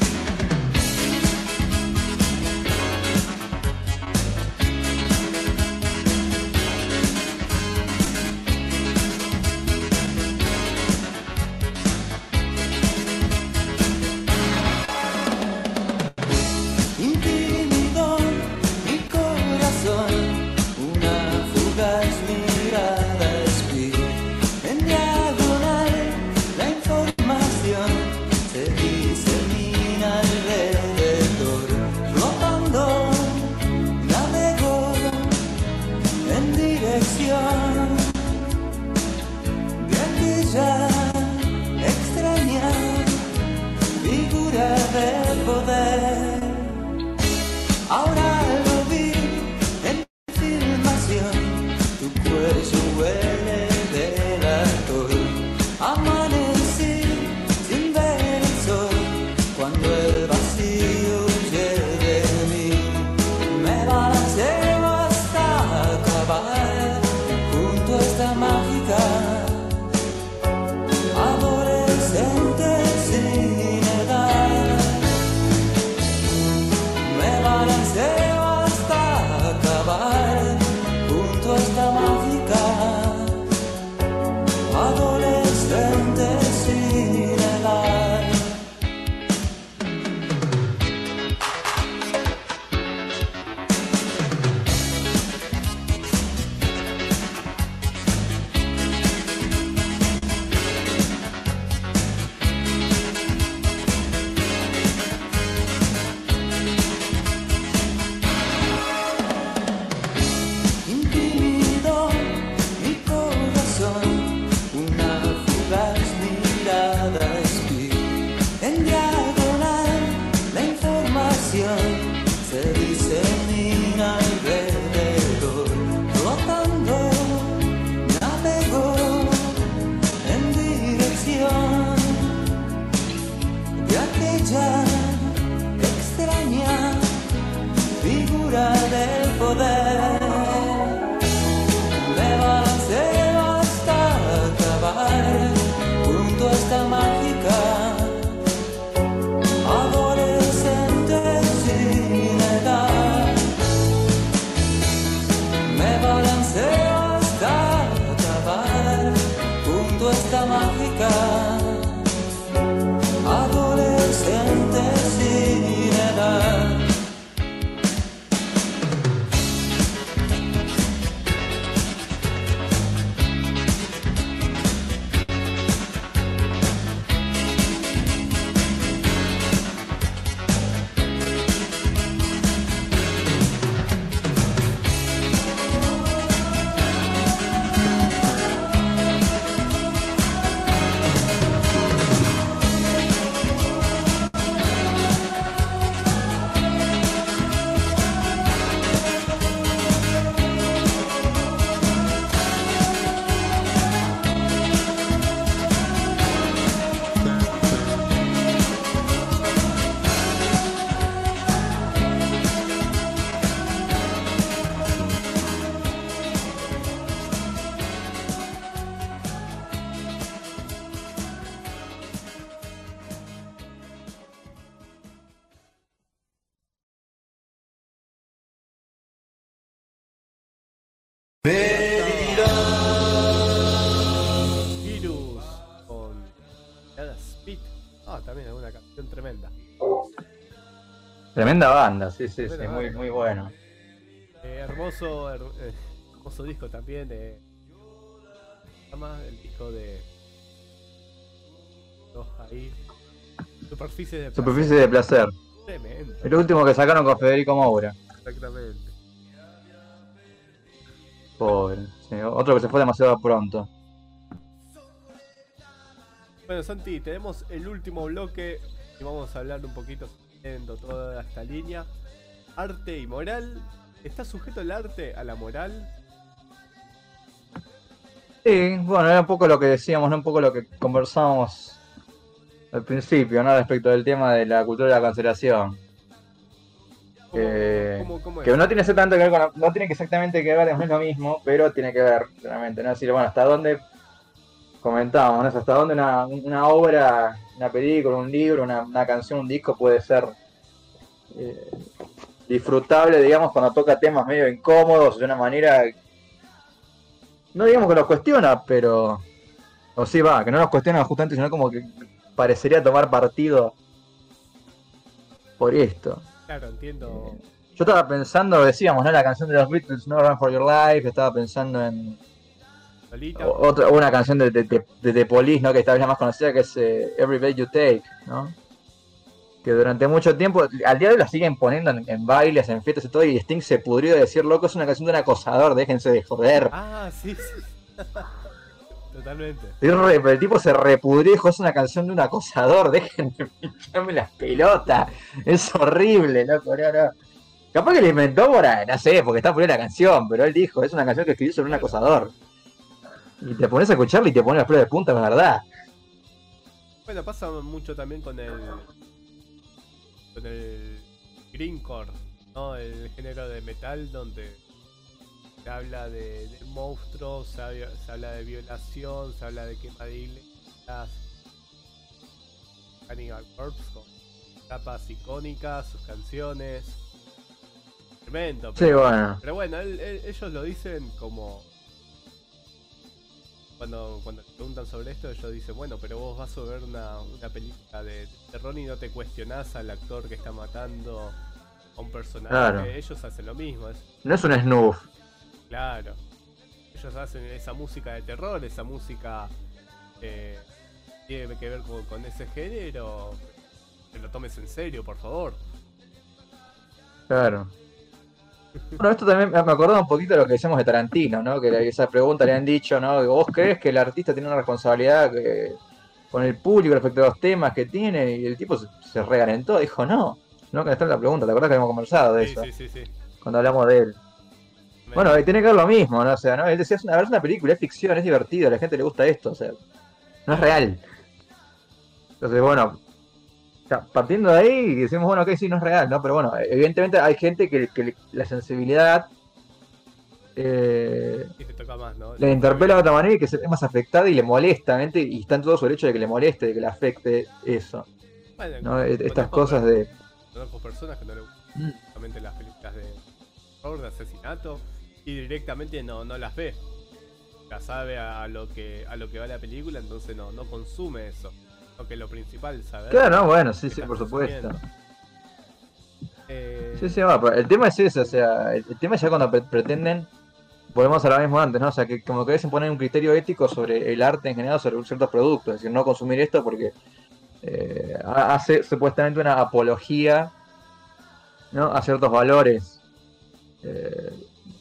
Tremenda banda, sí, sí, sí, muy, muy bueno. Eh, hermoso, her- eh, hermoso disco también. Eh, ¿cómo se llama? el disco de. Dos ahí. Superficie de placer. Superficie de placer. Tremendo. El último que sacaron con Federico Moura. Exactamente. Pobre. sí, otro que se fue demasiado pronto. Bueno, Santi, tenemos el último bloque y vamos a hablar un poquito toda esta línea. Arte y moral. ¿Está sujeto el arte a la moral? Sí, bueno, era un poco lo que decíamos, ¿no? un poco lo que conversábamos al principio, ¿no? Respecto del tema de la cultura de la cancelación. ¿Cómo, Que- cómo- cómo es? Que no tiene exactamente que ver con no tiene exactamente que ver, es lo mismo, pero tiene que ver, realmente, ¿no? Es decir, bueno, hasta dónde comentábamos, ¿no? Hasta dónde una, una obra, una película, un libro, una, una canción, un disco puede ser eh, disfrutable, digamos, cuando toca temas medio incómodos, de una manera, no digamos que los cuestiona, pero, o sí va, que no los cuestiona justamente, sino como que parecería tomar partido por esto. Claro, entiendo. Yo estaba pensando, decíamos, ¿no? La canción de los Beatles, No Run for Your Life, estaba pensando en Solita. otra, una canción de, de, de, de The Police, ¿no? Que esta vez la más conocida, que es eh, Every Breath You Take, ¿no? Que durante mucho tiempo, al día de hoy la siguen poniendo en, en bailes, en fiestas y todo, y Sting se pudrió de decir, loco, es una canción de un acosador, déjense de joder. Ah, sí, sí. (laughs) Totalmente. El tipo se dijo, es una canción de un acosador, dejen de pincharme las pelotas. Es horrible, loco, no, no. Capaz que le inventó por ahí, no sé, porque está ahí la canción, pero él dijo, es una canción que escribió sobre un acosador. Y te pones a escucharla y te pones los pelos de punta, es verdad. Bueno, pasa mucho también con el. con el. Greencore, ¿no? El género de metal donde se habla de, de monstruos, se, habla- se habla de violación, se habla de quema de iglesias. Cannibal Corpse con tapas icónicas, sus canciones. Tremendo. Sí, bueno. Pero bueno, él- él- ellos lo dicen como. Cuando, cuando te preguntan sobre esto, ellos dicen: Bueno, pero vos vas a ver una, una película de terror y no te cuestionás al actor que está matando a un personaje. Claro. Ellos hacen lo mismo, es No es un snuff. claro. Ellos hacen esa música de terror, esa música eh, tiene que ver con, con ese género. Que lo tomes en serio, por favor. Claro. Bueno, esto también me acordaba un poquito de lo que decíamos de Tarantino, ¿no? Que esa pregunta le han dicho, ¿no? ¿Vos crees que el artista tiene una responsabilidad que- con el público respecto a los temas que tiene? Y el tipo se, se regalentó, dijo, no. No, que está en la pregunta, ¿te acuerdas que habíamos conversado de Sí, eso? sí, sí, sí. Cuando hablamos de él. Me- Bueno, y tiene que ver lo mismo, ¿no? O sea, ¿no? Él decía, es una, es una película, es ficción, es divertido, a la gente le gusta esto, o sea, no es real. Entonces, bueno, o sea, partiendo de ahí, decimos, bueno, ok, sí, no es real, ¿no? Pero bueno, evidentemente hay gente que, que la sensibilidad eh, y te toca más, ¿no? le interpela de otra manera y que se ve más afectada y le molesta, ¿mente? y está en todo su derecho de que le moleste, de que le afecte eso, Bueno, ¿no? E- Estas cosas de... Conozco personas que no le gustan Mm. las películas de terror, de asesinato, y directamente no, no las ve. Ya sabe a lo que a lo que va la película, entonces no, no consume eso. Lo que lo principal, saber. Claro, no, bueno, sí, sí, por supuesto. Eh, Sí, sí, va, pero el tema es ese, o sea, el, el tema es ya cuando pre- pretenden, volvemos a lo mismo antes, ¿no? O sea, que como que deben poner un criterio ético sobre el arte en general, sobre ciertos productos, es decir, no consumir esto porque eh, ha- hace supuestamente una apología, ¿no? A ciertos valores. Eh,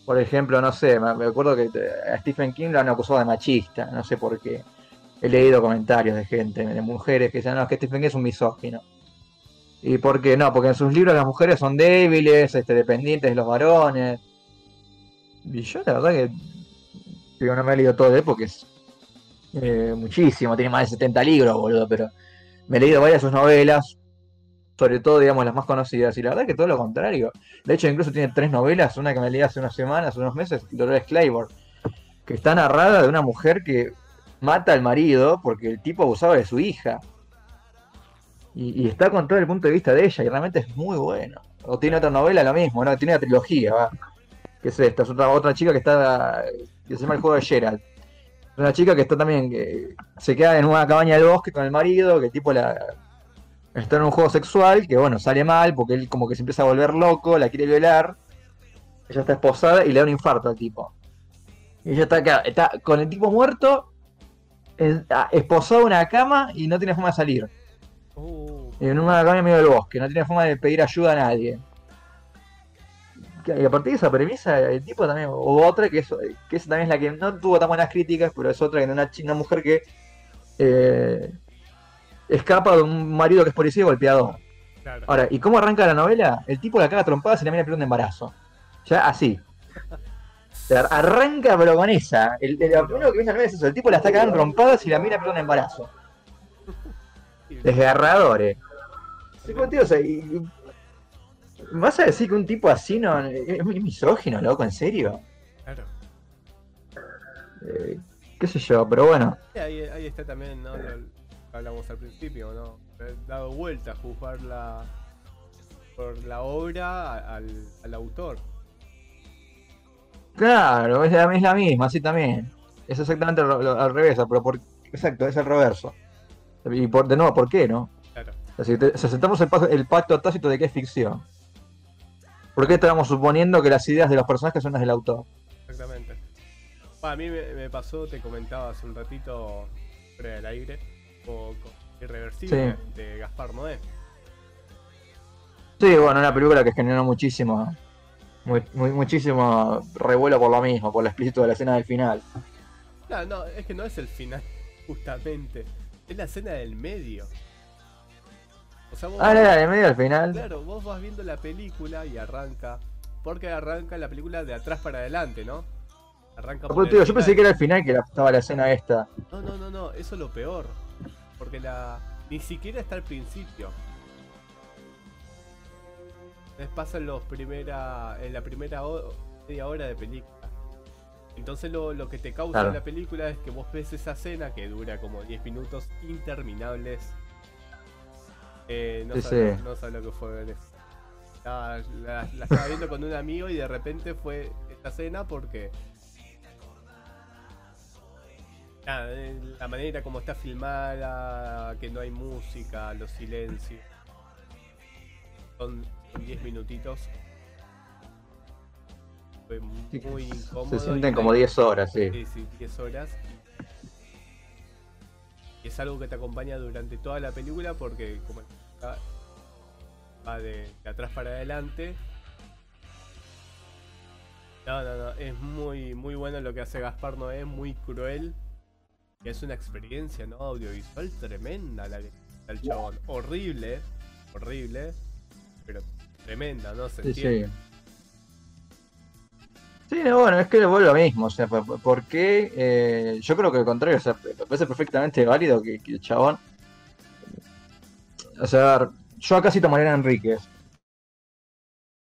por ejemplo, no sé, me, acuerdo que eh, a Stephen King lo han acusado de machista, no sé por qué. He leído comentarios de gente, de mujeres que dicen, no, es que Stephen King es un misógino. ¿Y por qué no? Porque en sus libros las mujeres son débiles, este, dependientes de los varones. Y yo la verdad que digo, no me he leído todo de él porque es eh, muchísimo, tiene más de 70 libros, boludo, pero me he leído varias de sus novelas, sobre todo, digamos, las más conocidas, y la verdad que todo lo contrario. De hecho, incluso tiene tres novelas, una que me leí hace unas semanas, unos meses, Dolores Claiborne, que está narrada de una mujer que mata al marido porque el tipo abusaba de su hija. Y, está con todo el punto de vista de ella, y realmente es muy bueno. O tiene otra novela, lo mismo, ¿no? Tiene una trilogía, va. Que es esta, es otra, otra chica que está. que se llama el juego de Gerald. Una chica que está también. que se queda en una cabaña del bosque con el marido, que el tipo la. está en un juego sexual que, bueno, sale mal porque él como que se empieza a volver loco, la quiere violar. Ella está esposada y le da un infarto al tipo. Y ella está acá, está con el tipo muerto, ah, esposado en una cama y no tiene forma de salir. Uh, En una cama en medio del bosque, no tiene forma de pedir ayuda a nadie. Y a partir de esa premisa, el tipo también, o otra que, es, que esa también es la que no tuvo tan buenas críticas, pero es otra que una, una mujer que eh, escapa de un marido que es policía y golpeador. claro. Ahora, ¿y cómo arranca la novela? El tipo la caga trompada y la mina pierde un embarazo. Ya así. Arranca pero con esa. El, el- lo primero que viene a es eso, el tipo la está cagando trompadas y la mina pierde un embarazo. (laughs) Desgarradores. Sí, pues, tío, o sea, y- ¿Vas a decir que un tipo así no es, misógino, loco? ¿En serio? claro. Eh, ¿Qué sé yo? Pero bueno. Ahí, ahí está también, ¿no? Lo, hablamos al principio, ¿no? Haber dado vuelta a juzgar la, por la obra al, al autor. Claro, es la, es la misma, así también. Es exactamente lo- lo- al revés, pero por, exacto, es el reverso. Y por, de nuevo, ¿por qué, no? Claro. Así que si aceptamos el, el pacto tácito de que es ficción. ¿Por qué estamos suponiendo que las ideas de los personajes son las del autor? Exactamente. Bueno, a mí me, me pasó, te comentaba hace un ratito, fuera del aire, con Irreversible de Gaspar Noé. Sí, bueno, una película que generó muchísimo, muy- muy- muchísimo revuelo por lo mismo, por lo explícito de la escena del final. No, no, es que no es el final, (laughs) justamente. Es la escena del medio. O sea, vos, Ah, era de medio al final. claro, vos vas viendo la película y arranca. Porque arranca la película de atrás para adelante, ¿no? Arranca el tío, yo pensé que era el final que la- estaba la escena esta. No, no, no, no, eso es lo peor. Porque la. Ni siquiera está al principio. Pasa en los primera. en la primera media hora de película. Entonces lo, lo que te causa Claro. en la película es que vos ves esa escena que dura como 10 minutos interminables. Eh, no, Sí, no sabes lo que fue ver eso. La, la estaba viendo con un amigo y de repente fue esta escena porque Nada, eh, la manera como está filmada, que no hay música, los silencios. Son 10 minutitos. Fue muy incómodo. Se sienten como 10 horas, sí. Sí, sí, 10 horas. Y es algo que te acompaña durante toda la película porque como va- va de, de atrás para adelante. No, no, no, es muy, muy bueno lo que hace Gaspar Noé, muy cruel. Y es una experiencia, ¿no? Audiovisual tremenda la que el chabón. Horrible, horrible, pero tremenda, ¿no? Se Sí, entiende. sí. Sí, no, bueno, es que le vuelvo lo mismo, o sea, ¿por, por qué? Eh, yo creo que al contrario, o sea, me parece perfectamente válido que, que el chabón... O sea, a ver, yo acá cito a Mariana Enríquez.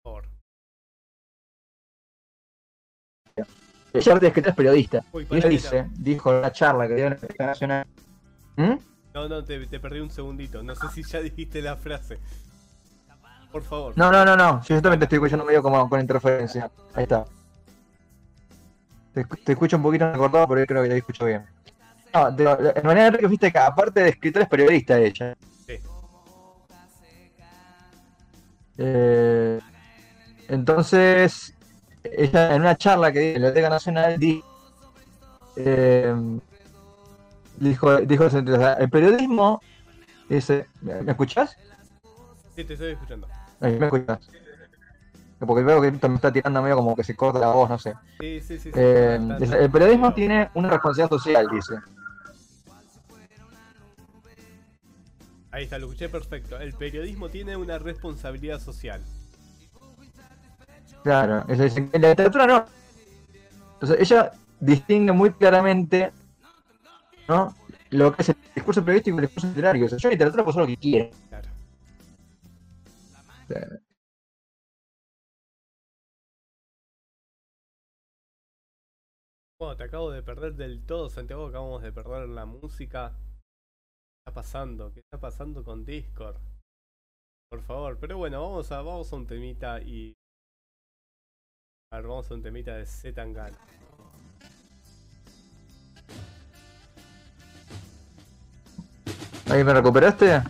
Por favor. Ella que es periodista. Uy, Y que dice, dijo en una charla que dio en la Nacional. ¿Mm? No, no, te, te perdí un segundito. No sé si ya dijiste la frase. Por favor. No, no, no, no. Yo también te estoy escuchando medio como con interferencia. Ahí está. Te, escu- te escucho un poquito cortado, pero yo creo que te escucho bien. No, de, de manera que viste que aparte de escritora es periodista ella. Sí. Eh, entonces, ella en una charla que dio en la Biblioteca Nacional di- eh, dijo, dijo el periodismo dice, ¿me me escuchás? Sí, te estoy escuchando. Ahí, ¿Me escuchás? Porque veo que me está tirando medio como que se corta la voz, no sé. Sí, sí, sí. sí, Eh, el periodismo tiene una responsabilidad social, dice. Ahí está, lo escuché perfecto. El periodismo tiene una responsabilidad social. Claro. En la literatura no. Entonces ella distingue muy claramente, ¿no? Lo que es el discurso periodístico y el discurso literario. O sea, yo en literatura puedo hacer lo que quiera. Bueno, te acabo de perder del todo, Santiago. Acabamos de perder la música. ¿Qué está pasando? ¿Qué está pasando con Discord? Por favor. Pero bueno, vamos a, vamos a un temita y. A ver, vamos a un temita de Zetangana. ¿Ahí me recuperaste?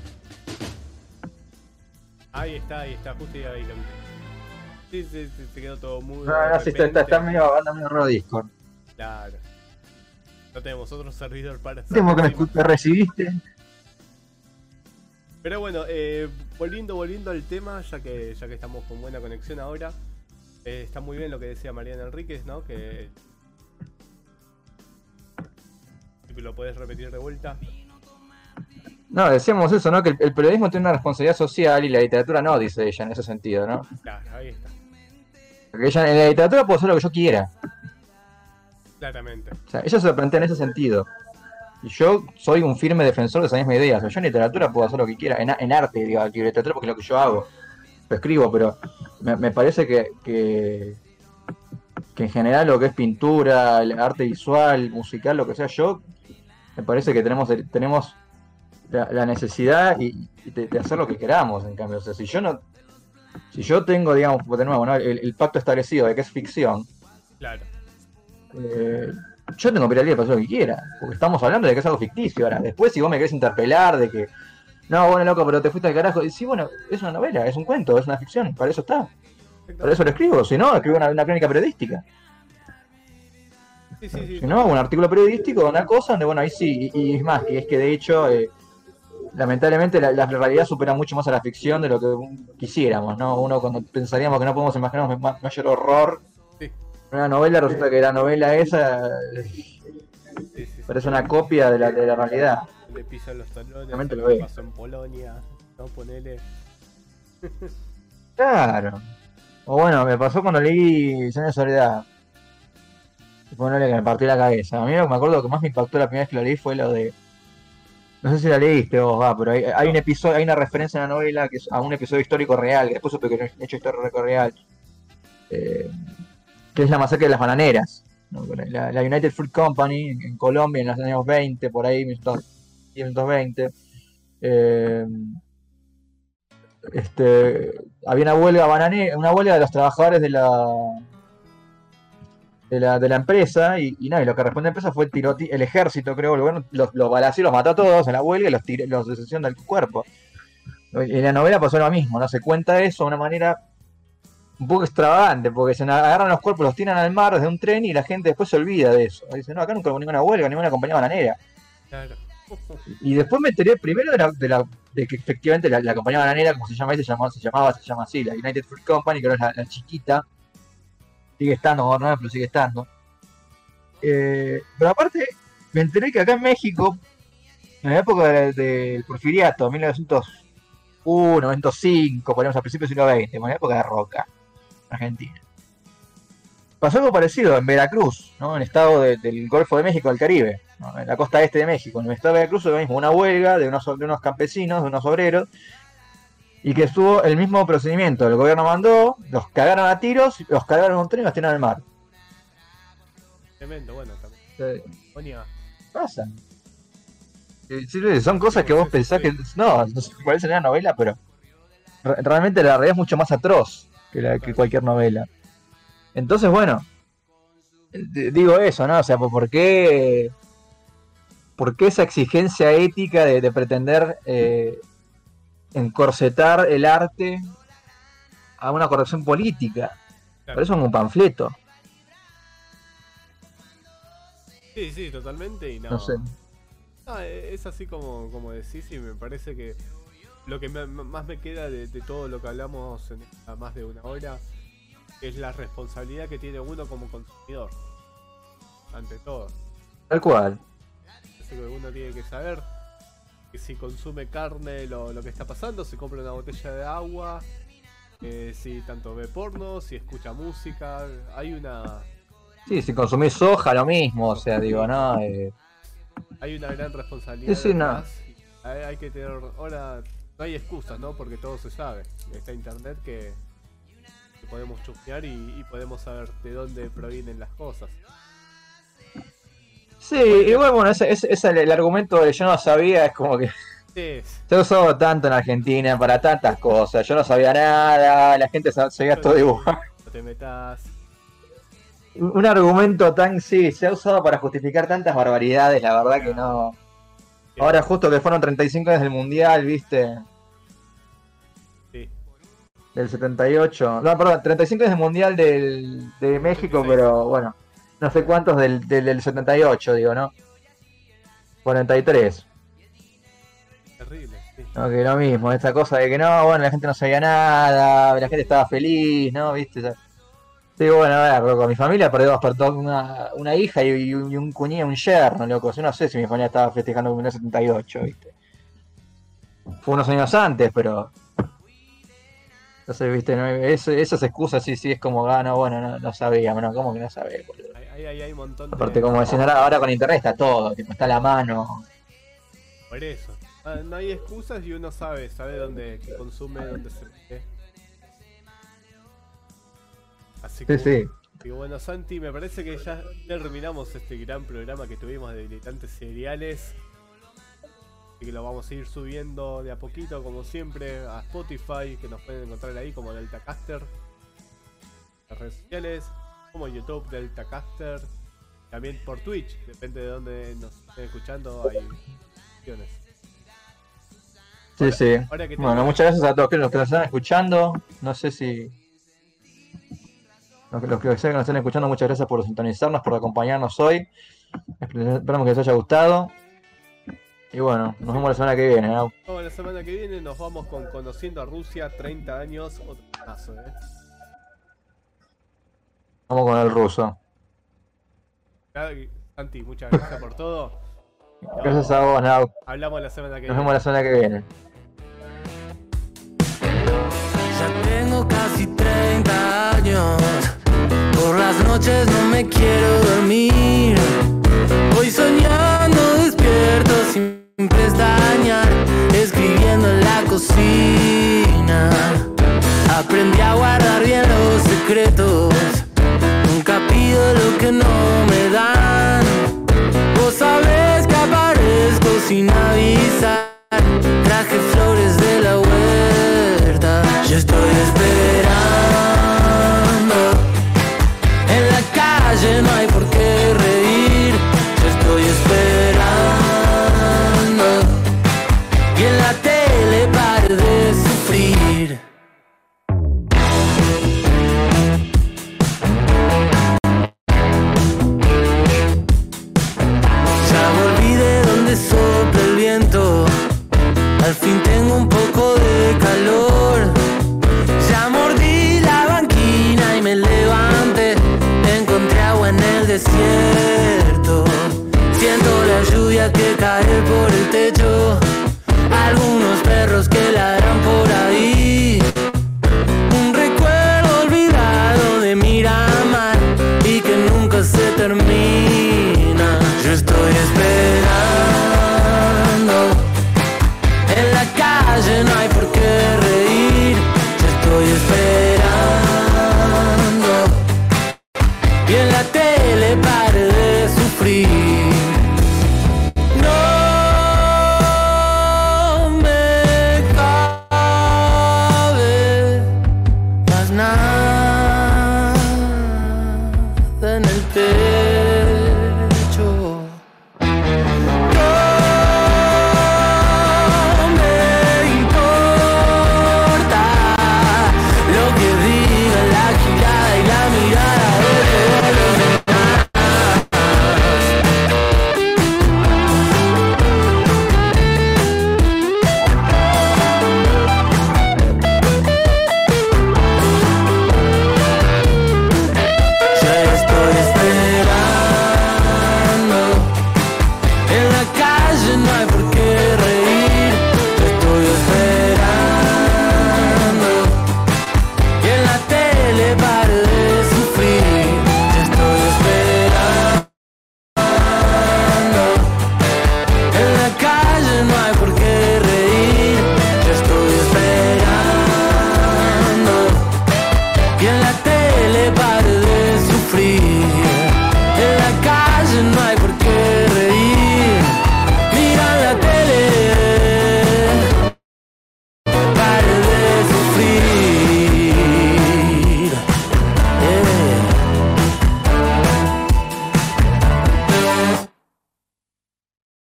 Ahí está, ahí está, justo ahí vi. Sí, sí, sí, se quedó todo muy. No, no, sí, está, está, está medio, anda medio raro Discord. Claro. No tenemos otro servidor para Temo que me, recibiste. Pero bueno, eh, volviendo, volviendo al tema, ya que, ya que estamos con buena conexión ahora, eh, está muy bien lo que decía Mariana Enríquez, ¿no? Que. Si lo puedes repetir de vuelta. No, decíamos eso, ¿no? Que el, el periodismo tiene una responsabilidad social y la literatura no, dice ella, en ese sentido, ¿no? Claro, ahí está. Porque ella en la literatura puedo hacer lo que yo quiera. Claramente. O sea, ella se lo plantea en ese sentido. Y yo soy un firme defensor de esa misma idea. O sea, yo en literatura puedo hacer lo que quiera. En, en arte, digo, aquí literatura porque es lo que yo hago. Lo escribo, pero me, me parece que, que, que en general lo que es pintura, el arte visual, musical, lo que sea, yo me parece que tenemos, tenemos la, la necesidad y, y de, de hacer lo que queramos, en cambio. O sea, si yo no. Si yo tengo, digamos, de nuevo, ¿no? el, el pacto establecido de que es ficción, Claro. eh, yo tengo piralía para hacer lo que quiera, porque estamos hablando de que es algo ficticio. Ahora, después si vos me querés interpelar de que, no, bueno, loco, pero te fuiste al carajo, y sí, bueno, es una novela, es un cuento, es una ficción, para eso está, para eso lo escribo, si no, escribo una, una crónica periodística, Sí, sí, sí. si no, un artículo periodístico, una cosa donde, bueno, ahí sí, y, y es más, que es que de hecho, eh, lamentablemente la, la realidad supera mucho más a la ficción de lo que quisiéramos, ¿no? Uno cuando pensaríamos que no podemos imaginarnos ma- mayor horror, Sí. una novela resulta que la novela esa eh, sí, parece una copia de la, de la realidad. Le pisan los talones, lo que pasó en Polonia, ¿no? Ponele. Claro. O bueno, me pasó cuando leí Sueño de Soledad. Y Ponele que me partió la cabeza. A mí me acuerdo que más me impactó la primera vez que lo leí fue lo de. No sé si la leíste vos, va, pero hay, hay un episodio, hay una referencia en la novela que es a un episodio histórico real, que después supe que no es hecho histórico real. eh, que es la masacre de las bananeras. ¿no? La, la United Fruit Company en, en Colombia en los años 20, por ahí, 1920. Eh, este, había una huelga banane, una huelga de los trabajadores de la de la, de la empresa y, y nada, y lo que respondió la empresa fue el tiroti- el ejército, creo, el gobierno los, los balació, los mató a todos en la huelga y los, los desección del cuerpo. En la novela pasó lo mismo, ¿no? Se cuenta eso de una manera un poco extravagante, porque se agarran los cuerpos, los tiran al mar desde un tren y la gente después se olvida de eso. Dice, no, acá nunca hubo ninguna huelga, ninguna compañía bananera. Claro. Y después me enteré primero de, la, de, la- de que efectivamente la, la compañía bananera, como se llama ahí, se llamaba, se llamaba, se llama así, la United Fruit Company, que ahora es la chiquita. Sigue estando, no, pero sigue estando. Eh, pero aparte, me enteré que acá en México, en la época del, Porfiriato, 1901, 1905, ponemos a principios del siglo XX, en la época de Roca, Argentina. Pasó algo parecido en Veracruz, ¿no? en el estado de- del Golfo de México, del Caribe, en la costa este de México. En el estado de Veracruz lo mismo, una huelga de unos, de unos campesinos, de unos obreros, y que estuvo el mismo procedimiento. El gobierno mandó, los cagaron a tiros, los cargaron un tren y los tiraron al mar. Tremendo, bueno, también. Ponía. pasa. Sí, son cosas que vos pensás que. No, no sé, parece una novela, pero. re- realmente la realidad es mucho más atroz que, la, que cualquier novela. Entonces, bueno. Digo eso, ¿no? O sea, ¿por qué. ¿Por qué esa exigencia ética de, de pretender eh, encorsetar el arte a una corrección política? Por eso es un panfleto. Sí, sí, totalmente. Y no. No sé. No, e- es así como, como decís y me parece que lo que me- más me queda de, de todo lo que hablamos en esta más de una hora es la responsabilidad que tiene uno como consumidor. Ante todo. Tal cual. Así que uno tiene que saber si consume carne lo, lo que está pasando, si compra una botella de agua, eh, si tanto ve porno, si escucha música, hay una Sí, si consumís soja, lo mismo. O sea, digo, no. eh, hay una gran responsabilidad. Sí, sí, no. Hay, hay que tener ahora no hay excusas, ¿no? Porque todo se sabe. Está internet que, que podemos chusmear y, y podemos saber de dónde provienen las cosas. Sí, igual, bueno, ese, ese, ese el, el argumento de yo no sabía es como que Sí, se ha usado tanto en Argentina para tantas cosas. Yo no sabía nada, la gente sa- sabía todo igual. (laughs) no te metas. Un argumento tan, sí, se ha usado para justificar tantas barbaridades, la verdad que no. Ahora justo que fueron 35 años del Mundial, viste. Sí. del 78. No, perdón, 35 es el Mundial del, de México, 36. pero bueno, no sé cuántos del, del, del 78, digo, ¿no? 43. Terrible, sí. No, que lo mismo, esta cosa de que no, bueno, la gente no sabía nada, la gente estaba feliz, ¿no? ¿Viste? Ya- Sí, bueno, a ver, loco, mi familia perdió despertó una, una hija y, y un, cuñado, un yerno, loco. Yo no sé si mi familia estaba festejando el 1978, ¿viste? Fue unos años antes, pero. Entonces, ¿viste? No, eso- esas excusas sí, sí, es como, ah, no, bueno, no, no sabíamos, no, ¿cómo que no sabés, boludo? Ahí, ahí, ahí hay un montón de. Aparte, como decían, ahora, ahora con internet está todo, tipo, está la mano. Por eso. Ah, No hay excusas y uno sabe, sabe dónde qué consume, dónde se ve. Así que, Sí, sí. y bueno, Santi, me parece que ya terminamos este gran programa que tuvimos de militantes seriales. Así que lo vamos a ir subiendo de a poquito, como siempre, a Spotify, que nos pueden encontrar ahí como DeltaCaster. Las redes sociales, como YouTube DeltaCaster. También por Twitch, depende de dónde nos estén escuchando, hay opciones. Sí, sí. ahora que Bueno, muchas gracias a todos los que nos están escuchando. No sé si. Los que, los que nos estén escuchando, muchas gracias por sintonizarnos, por acompañarnos hoy. Esperamos que les haya gustado. Y bueno, nos vemos la semana que viene. ¿no? Bueno, la semana que viene nos vamos con Conociendo a Rusia, 30 años, otro paso, ¿eh? Vamos con el ruso. Santi, muchas gracias por todo. Gracias a vos, Nau. Hablamos la semana que Nos viene. vemos la semana que viene. Ya tengo casi 30 años. Por las noches no me quiero